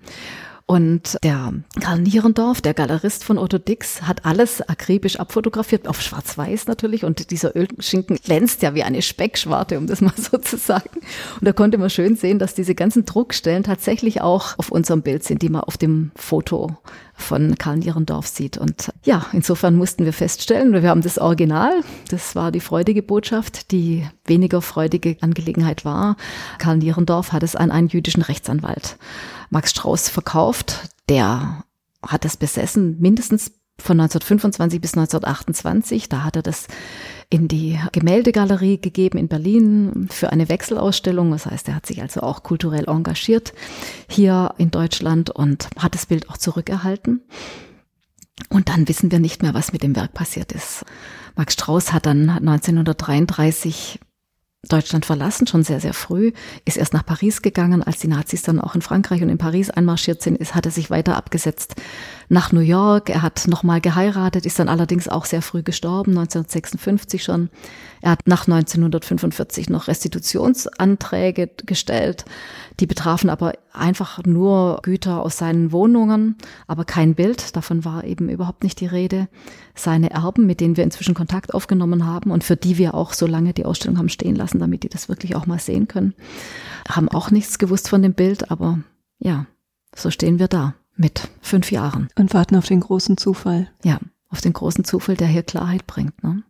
Und der Karl Nierendorf, der Galerist von Otto Dix, hat alles akribisch abfotografiert, auf schwarz-weiß natürlich. Und dieser Ölschinken glänzt ja wie eine Speckschwarte, um das mal so zu sagen. Und da konnte man schön sehen, dass diese ganzen Druckstellen tatsächlich auch auf unserem Bild sind, die man auf dem Foto von Karl Nierendorf sieht. Und ja, insofern mussten wir feststellen, wir haben das Original, das war die freudige Botschaft. Die weniger freudige Angelegenheit war, Karl Nierendorf hat es an einen jüdischen Rechtsanwalt Max Strauß verkauft. Der hat es besessen, mindestens von 1925 bis 1928. Da hat er das in die Gemäldegalerie gegeben in Berlin für eine Wechselausstellung. Das heißt, er hat sich also auch kulturell engagiert hier in Deutschland und hat das Bild auch zurückerhalten. Und dann wissen wir nicht mehr, was mit dem Werk passiert ist. Max Strauß hat dann 1933 Deutschland verlassen, schon sehr, sehr früh, ist erst nach Paris gegangen, als die Nazis dann auch in Frankreich und in Paris einmarschiert sind, ist, hat er sich weiter abgesetzt nach New York. Er hat nochmal geheiratet, ist dann allerdings auch sehr früh gestorben, 1956 schon. Er hat nach 1945 noch Restitutionsanträge gestellt. Die betrafen aber einfach nur Güter aus seinen Wohnungen, aber kein Bild. Davon war eben überhaupt nicht die Rede. Seine Erben, mit denen wir inzwischen Kontakt aufgenommen haben und für die wir auch so lange die Ausstellung haben stehen lassen, damit die das wirklich auch mal sehen können, haben auch nichts gewusst von dem Bild, aber ja, so stehen wir da mit fünf Jahren. Und warten auf den großen Zufall. Ja, auf den großen Zufall, der hier Klarheit bringt. Ne?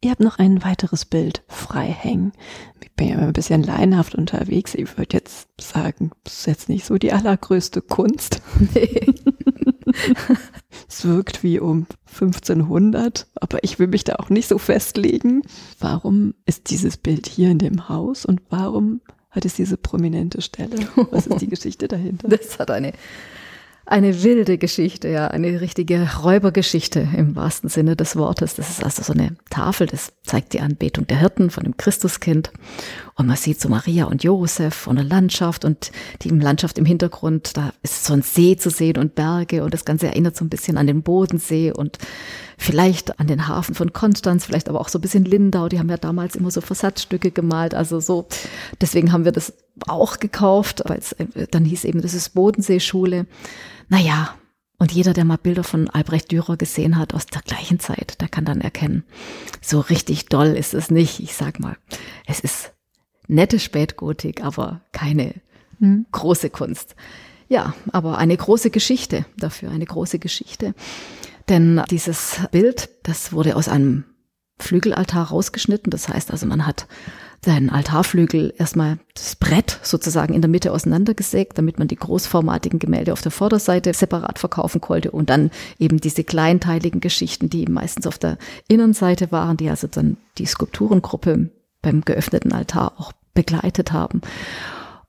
Ihr habt noch ein weiteres Bild frei hängen. Ich bin ja immer ein bisschen laienhaft unterwegs. Ich würde jetzt sagen, das ist jetzt nicht so die allergrößte Kunst. Nee. es wirkt wie um 1500, aber ich will mich da auch nicht so festlegen. Warum ist dieses Bild hier in dem Haus und warum hat es diese prominente Stelle? Was ist die Geschichte dahinter? Das hat eine eine wilde Geschichte, ja, eine richtige Räubergeschichte im wahrsten Sinne des Wortes. Das ist also so eine Tafel, das zeigt die Anbetung der Hirten von dem Christuskind. Und man sieht so Maria und Josef und eine Landschaft und die Landschaft im Hintergrund, da ist so ein See zu sehen und Berge und das Ganze erinnert so ein bisschen an den Bodensee und vielleicht an den Hafen von Konstanz, vielleicht aber auch so ein bisschen Lindau. Die haben ja damals immer so Versatzstücke gemalt, also so. Deswegen haben wir das auch gekauft, weil es äh, dann hieß eben, das ist Bodenseeschule. Naja, und jeder, der mal Bilder von Albrecht Dürer gesehen hat aus der gleichen Zeit, der kann dann erkennen, so richtig doll ist es nicht. Ich sag mal, es ist nette Spätgotik, aber keine hm. große Kunst. Ja, aber eine große Geschichte dafür, eine große Geschichte. Denn dieses Bild, das wurde aus einem Flügelaltar rausgeschnitten. Das heißt also, man hat seinen Altarflügel erstmal das Brett sozusagen in der Mitte auseinandergesägt, damit man die großformatigen Gemälde auf der Vorderseite separat verkaufen konnte und dann eben diese kleinteiligen Geschichten, die meistens auf der Innenseite waren, die also dann die Skulpturengruppe beim geöffneten Altar auch begleitet haben.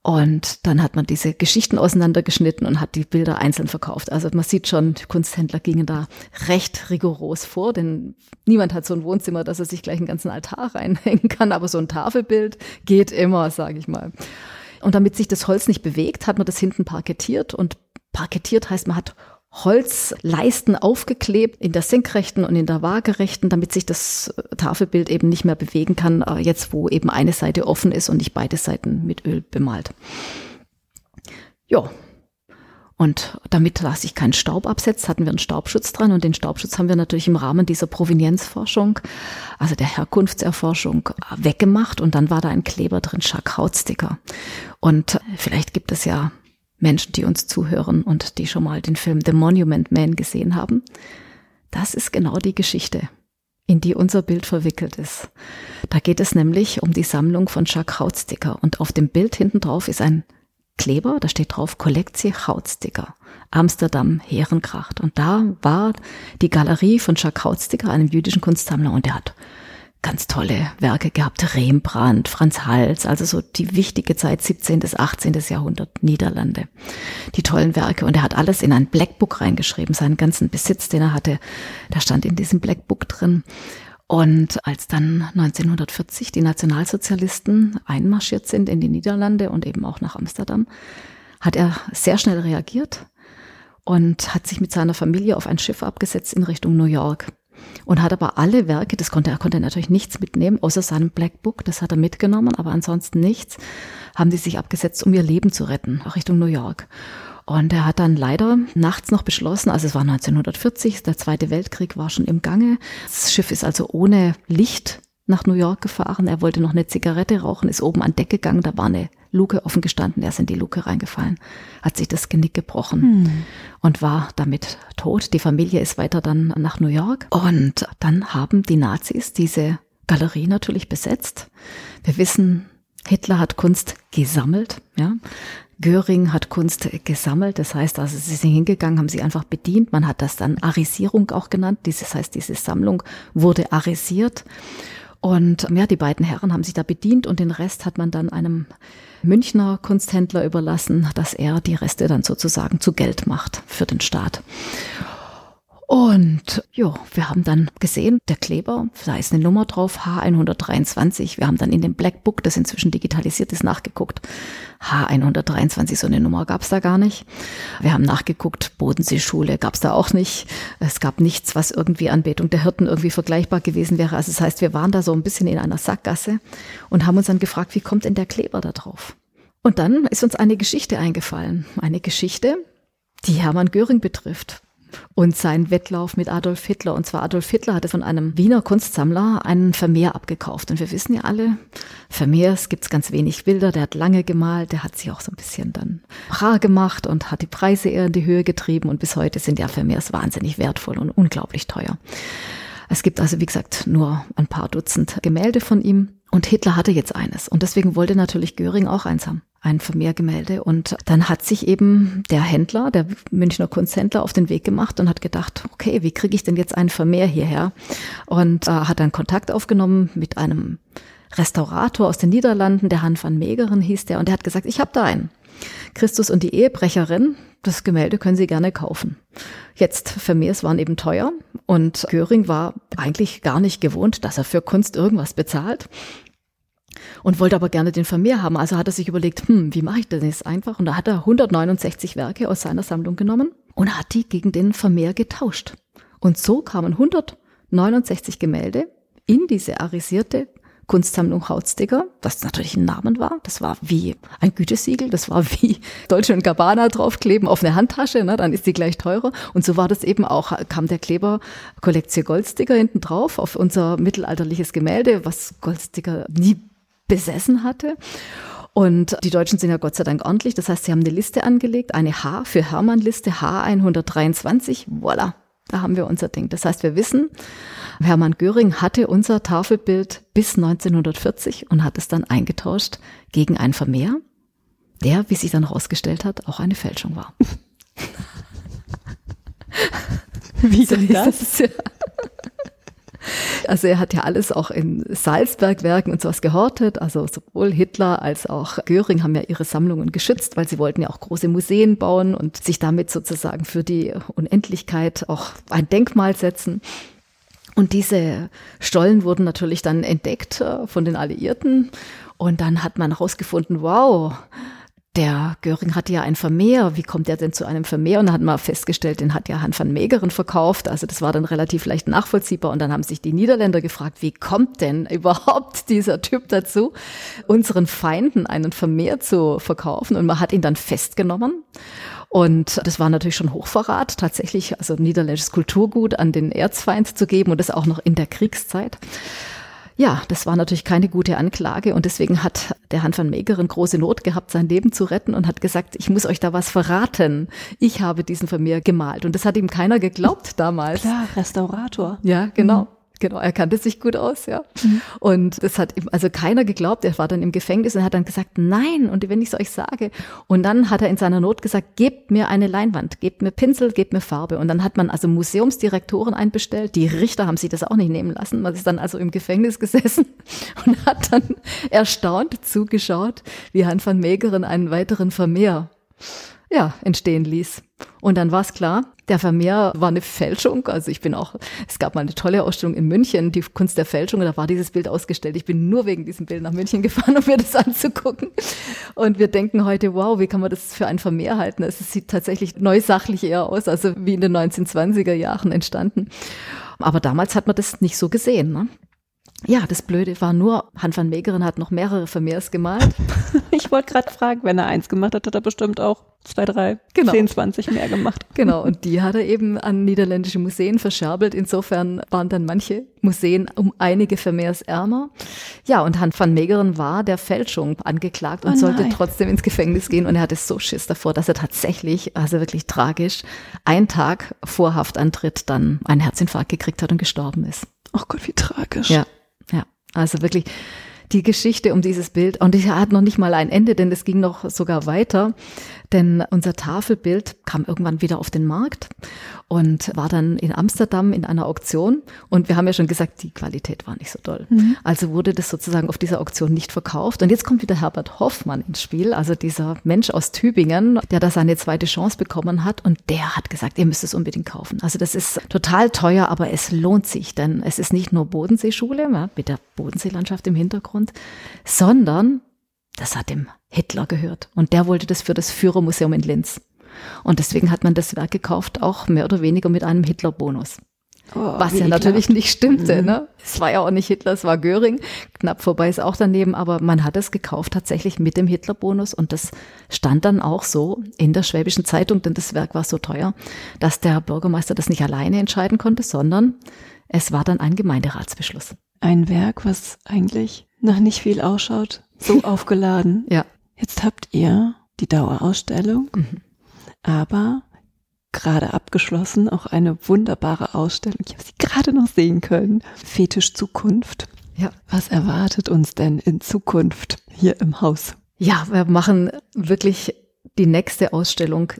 Und dann hat man diese Geschichten auseinandergeschnitten und hat die Bilder einzeln verkauft. Also man sieht schon, Kunsthändler gingen da recht rigoros vor, denn niemand hat so ein Wohnzimmer, dass er sich gleich einen ganzen Altar reinhängen kann. Aber so ein Tafelbild geht immer, sage ich mal. Und damit sich das Holz nicht bewegt, hat man das hinten parkettiert. Und parkettiert heißt, man hat Holzleisten aufgeklebt in der senkrechten und in der waagerechten, damit sich das Tafelbild eben nicht mehr bewegen kann, äh, jetzt wo eben eine Seite offen ist und nicht beide Seiten mit Öl bemalt. Ja. Und damit da sich kein Staub absetzt, hatten wir einen Staubschutz dran und den Staubschutz haben wir natürlich im Rahmen dieser Provenienzforschung, also der Herkunftserforschung, weggemacht und dann war da ein Kleber drin, Schack-Hautsticker. Und vielleicht gibt es ja Menschen, die uns zuhören und die schon mal den Film The Monument Man gesehen haben. Das ist genau die Geschichte, in die unser Bild verwickelt ist. Da geht es nämlich um die Sammlung von Jacques Hautsticker und auf dem Bild hinten drauf ist ein Kleber, da steht drauf Kollektie Hautsticker, Amsterdam, Herenkracht. Und da war die Galerie von Jacques Hautsticker, einem jüdischen Kunstsammler, und der hat ganz tolle Werke gehabt. Rembrandt, Franz Hals, also so die wichtige Zeit 17. bis 18. Jahrhundert Niederlande. Die tollen Werke. Und er hat alles in ein Blackbook reingeschrieben, seinen ganzen Besitz, den er hatte. Da stand in diesem Blackbook drin. Und als dann 1940 die Nationalsozialisten einmarschiert sind in die Niederlande und eben auch nach Amsterdam, hat er sehr schnell reagiert und hat sich mit seiner Familie auf ein Schiff abgesetzt in Richtung New York und hat aber alle Werke, das konnte er konnte natürlich nichts mitnehmen, außer seinem Black Book, das hat er mitgenommen, aber ansonsten nichts, haben die sich abgesetzt, um ihr Leben zu retten, auch Richtung New York. Und er hat dann leider nachts noch beschlossen, also es war 1940, der Zweite Weltkrieg war schon im Gange. Das Schiff ist also ohne Licht nach New York gefahren. Er wollte noch eine Zigarette rauchen, ist oben an Deck gegangen, da war eine Luke offen gestanden, er ist in die Luke reingefallen, hat sich das Genick gebrochen hm. und war damit tot. Die Familie ist weiter dann nach New York und dann haben die Nazis diese Galerie natürlich besetzt. Wir wissen, Hitler hat Kunst gesammelt, ja. Göring hat Kunst gesammelt, das heißt also, sie sind hingegangen, haben sie einfach bedient. Man hat das dann Arisierung auch genannt. Das heißt, diese Sammlung wurde arisiert. Und ja, die beiden Herren haben sich da bedient und den Rest hat man dann einem Münchner Kunsthändler überlassen, dass er die Reste dann sozusagen zu Geld macht für den Staat. Und ja, wir haben dann gesehen, der Kleber, da ist eine Nummer drauf, H123. Wir haben dann in dem Black Book, das inzwischen digitalisiert ist, nachgeguckt. H123, so eine Nummer gab es da gar nicht. Wir haben nachgeguckt, Bodenseeschule gab es da auch nicht. Es gab nichts, was irgendwie Anbetung der Hirten irgendwie vergleichbar gewesen wäre. Also das heißt, wir waren da so ein bisschen in einer Sackgasse und haben uns dann gefragt, wie kommt denn der Kleber da drauf? Und dann ist uns eine Geschichte eingefallen. Eine Geschichte, die Hermann Göring betrifft und sein Wettlauf mit Adolf Hitler. Und zwar Adolf Hitler hatte von einem Wiener Kunstsammler einen Vermeer abgekauft. Und wir wissen ja alle, Vermeers gibt es ganz wenig Bilder. Der hat lange gemalt, der hat sich auch so ein bisschen dann rar gemacht und hat die Preise eher in die Höhe getrieben. Und bis heute sind ja Vermeers wahnsinnig wertvoll und unglaublich teuer. Es gibt also, wie gesagt, nur ein paar Dutzend Gemälde von ihm. Und Hitler hatte jetzt eines. Und deswegen wollte natürlich Göring auch eins haben ein Vermehrgemälde. Und dann hat sich eben der Händler, der Münchner Kunsthändler, auf den Weg gemacht und hat gedacht, okay, wie kriege ich denn jetzt ein Vermehr hierher? Und äh, hat dann Kontakt aufgenommen mit einem Restaurator aus den Niederlanden, der Han van Megeren hieß der, und der hat gesagt, ich habe da einen. Christus und die Ehebrecherin, das Gemälde können Sie gerne kaufen. Jetzt Vermeers waren eben teuer und Göring war eigentlich gar nicht gewohnt, dass er für Kunst irgendwas bezahlt und wollte aber gerne den Vermehr haben. Also hat er sich überlegt, hm, wie mache ich das jetzt einfach? Und da hat er 169 Werke aus seiner Sammlung genommen und hat die gegen den Vermehr getauscht. Und so kamen 169 Gemälde in diese arisierte Kunstsammlung Hautsticker, was natürlich ein Namen war. Das war wie ein Gütesiegel, das war wie Deutsche und Gabbana draufkleben auf eine Handtasche, ne, dann ist die gleich teurer. Und so war das eben auch, kam der Kleber Kollektion Goldsticker hinten drauf auf unser mittelalterliches Gemälde, was Goldsticker nie besessen hatte. Und die Deutschen sind ja Gott sei Dank ordentlich. Das heißt, sie haben eine Liste angelegt, eine H für Hermann-Liste, H123. Voila, da haben wir unser Ding. Das heißt, wir wissen, Hermann Göring hatte unser Tafelbild bis 1940 und hat es dann eingetauscht gegen ein Vermehr, der, wie sich dann herausgestellt hat, auch eine Fälschung war. Wie denn das? Also er hat ja alles auch in Salzbergwerken und sowas gehortet. Also sowohl Hitler als auch Göring haben ja ihre Sammlungen geschützt, weil sie wollten ja auch große Museen bauen und sich damit sozusagen für die Unendlichkeit auch ein Denkmal setzen. Und diese Stollen wurden natürlich dann entdeckt äh, von den Alliierten. Und dann hat man herausgefunden, wow, der Göring hatte ja ein Vermehr. Wie kommt er denn zu einem Vermehr? Und dann hat man festgestellt, den hat ja Han van Meegeren verkauft. Also das war dann relativ leicht nachvollziehbar. Und dann haben sich die Niederländer gefragt, wie kommt denn überhaupt dieser Typ dazu, unseren Feinden einen Vermehr zu verkaufen? Und man hat ihn dann festgenommen. Und das war natürlich schon Hochverrat, tatsächlich, also niederländisches Kulturgut an den Erzfeind zu geben und das auch noch in der Kriegszeit. Ja, das war natürlich keine gute Anklage und deswegen hat der Han van Meegeren große Not gehabt, sein Leben zu retten und hat gesagt, ich muss euch da was verraten. Ich habe diesen Vermeer gemalt und das hat ihm keiner geglaubt damals. Klar, Restaurator. Ja, genau. Mhm. Genau, er kannte sich gut aus, ja. Mhm. Und das hat ihm also keiner geglaubt. Er war dann im Gefängnis und hat dann gesagt, nein, und wenn ich es euch sage. Und dann hat er in seiner Not gesagt, gebt mir eine Leinwand, gebt mir Pinsel, gebt mir Farbe. Und dann hat man also Museumsdirektoren einbestellt. Die Richter haben sich das auch nicht nehmen lassen. Man ist dann also im Gefängnis gesessen und hat dann erstaunt zugeschaut, wie Han van Meegeren einen weiteren Vermehr ja, entstehen ließ. Und dann war es klar, der Vermeer war eine Fälschung. Also ich bin auch, es gab mal eine tolle Ausstellung in München, die Kunst der Fälschung, und da war dieses Bild ausgestellt. Ich bin nur wegen diesem Bild nach München gefahren, um mir das anzugucken. Und wir denken heute, wow, wie kann man das für ein Vermeer halten? Es sieht tatsächlich neusachlich eher aus, also wie in den 1920er Jahren entstanden. Aber damals hat man das nicht so gesehen. Ne? Ja, das Blöde war nur, Han van Meegeren hat noch mehrere Vermeers gemalt. Ich wollte gerade fragen, wenn er eins gemacht hat, hat er bestimmt auch zwei, drei, genau. zehn, zwanzig mehr gemacht. Genau, und die hat er eben an niederländische Museen verscherbelt. Insofern waren dann manche Museen um einige Vermeers ärmer. Ja, und Han van Meegeren war der Fälschung angeklagt und oh sollte trotzdem ins Gefängnis gehen. Und er hatte so Schiss davor, dass er tatsächlich, also wirklich tragisch, einen Tag vor Haftantritt dann einen Herzinfarkt gekriegt hat und gestorben ist. Oh Gott, wie tragisch. Ja. Also wirklich die Geschichte um dieses Bild. Und die hat noch nicht mal ein Ende, denn es ging noch sogar weiter. Denn unser Tafelbild kam irgendwann wieder auf den Markt und war dann in Amsterdam in einer Auktion. Und wir haben ja schon gesagt, die Qualität war nicht so toll. Mhm. Also wurde das sozusagen auf dieser Auktion nicht verkauft. Und jetzt kommt wieder Herbert Hoffmann ins Spiel, also dieser Mensch aus Tübingen, der da seine zweite Chance bekommen hat. Und der hat gesagt, ihr müsst es unbedingt kaufen. Also das ist total teuer, aber es lohnt sich, denn es ist nicht nur Bodenseeschule ja, mit der Bodenseelandschaft im Hintergrund, sondern das hat dem Hitler gehört. Und der wollte das für das Führermuseum in Linz. Und deswegen hat man das Werk gekauft, auch mehr oder weniger mit einem Hitler-Bonus. Oh, Was ja natürlich nicht stimmte. Mhm. Ne? Es war ja auch nicht Hitler, es war Göring. Knapp vorbei ist auch daneben, aber man hat es gekauft tatsächlich mit dem Hitler-Bonus und das stand dann auch so in der Schwäbischen Zeitung, denn das Werk war so teuer, dass der Bürgermeister das nicht alleine entscheiden konnte, sondern es war dann ein Gemeinderatsbeschluss. Ein Werk, was eigentlich nach nicht viel ausschaut, so aufgeladen. Ja. Jetzt habt ihr die Dauerausstellung, mhm. aber gerade abgeschlossen, auch eine wunderbare Ausstellung. Ich habe sie gerade noch sehen können. Fetisch Zukunft. Ja. Was erwartet uns denn in Zukunft hier im Haus? Ja, wir machen wirklich die nächste Ausstellung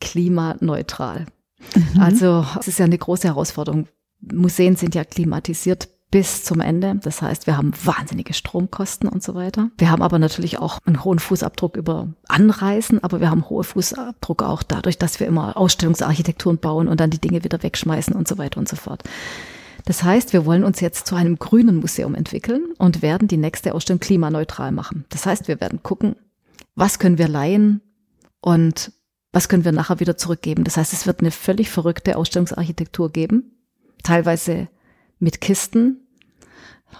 klimaneutral. Mhm. Also es ist ja eine große Herausforderung. Museen sind ja klimatisiert bis zum Ende. Das heißt, wir haben wahnsinnige Stromkosten und so weiter. Wir haben aber natürlich auch einen hohen Fußabdruck über Anreisen, aber wir haben hohe Fußabdruck auch dadurch, dass wir immer Ausstellungsarchitekturen bauen und dann die Dinge wieder wegschmeißen und so weiter und so fort. Das heißt, wir wollen uns jetzt zu einem grünen Museum entwickeln und werden die nächste Ausstellung klimaneutral machen. Das heißt, wir werden gucken, was können wir leihen und was können wir nachher wieder zurückgeben. Das heißt, es wird eine völlig verrückte Ausstellungsarchitektur geben, teilweise mit Kisten,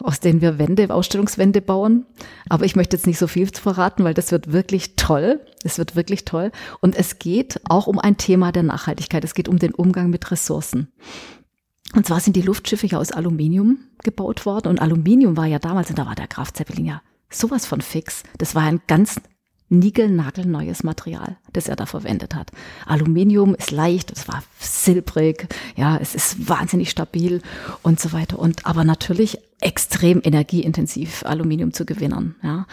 aus denen wir Wände, Ausstellungswände bauen. Aber ich möchte jetzt nicht so viel verraten, weil das wird wirklich toll. Es wird wirklich toll. Und es geht auch um ein Thema der Nachhaltigkeit. Es geht um den Umgang mit Ressourcen. Und zwar sind die Luftschiffe ja aus Aluminium gebaut worden. Und Aluminium war ja damals, und da war der Graf Zeppelin ja sowas von fix. Das war ein ganz niegelnagelneues Material, das er da verwendet hat. Aluminium ist leicht, es war silbrig, ja, es ist wahnsinnig stabil und so weiter und aber natürlich extrem energieintensiv Aluminium zu gewinnen, ja.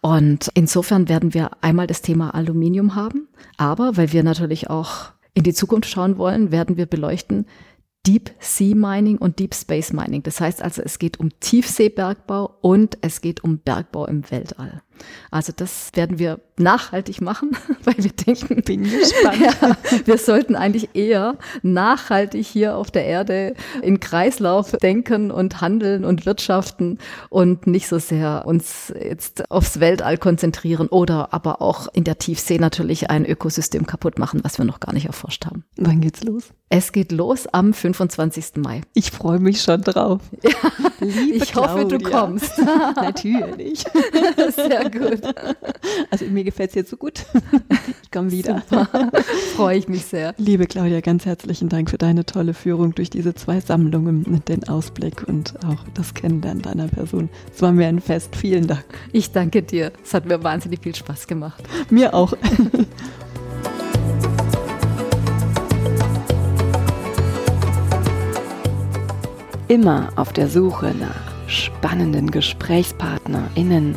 Und insofern werden wir einmal das Thema Aluminium haben, aber weil wir natürlich auch in die Zukunft schauen wollen, werden wir beleuchten, Deep Sea Mining und Deep Space Mining. Das heißt also, es geht um Tiefseebergbau und es geht um Bergbau im Weltall. Also das werden wir nachhaltig machen, weil wir denken, bin gespannt. Ja, wir sollten eigentlich eher nachhaltig hier auf der Erde in Kreislauf denken und handeln und wirtschaften und nicht so sehr uns jetzt aufs Weltall konzentrieren oder aber auch in der Tiefsee natürlich ein Ökosystem kaputt machen, was wir noch gar nicht erforscht haben. Wann geht's los? Es geht los am 25. Mai. Ich freue mich schon drauf. Ja, ich Claudia. hoffe, du kommst. Natürlich. Sehr gut. Also mir gefällt es jetzt so gut. Ich komme wieder. Freue ich mich sehr. Liebe Claudia, ganz herzlichen Dank für deine tolle Führung durch diese zwei Sammlungen mit den Ausblick und auch das Kennenlernen deiner Person. Es war mir ein Fest. Vielen Dank. Ich danke dir. Es hat mir wahnsinnig viel Spaß gemacht. Mir auch. Immer auf der Suche nach spannenden GesprächspartnerInnen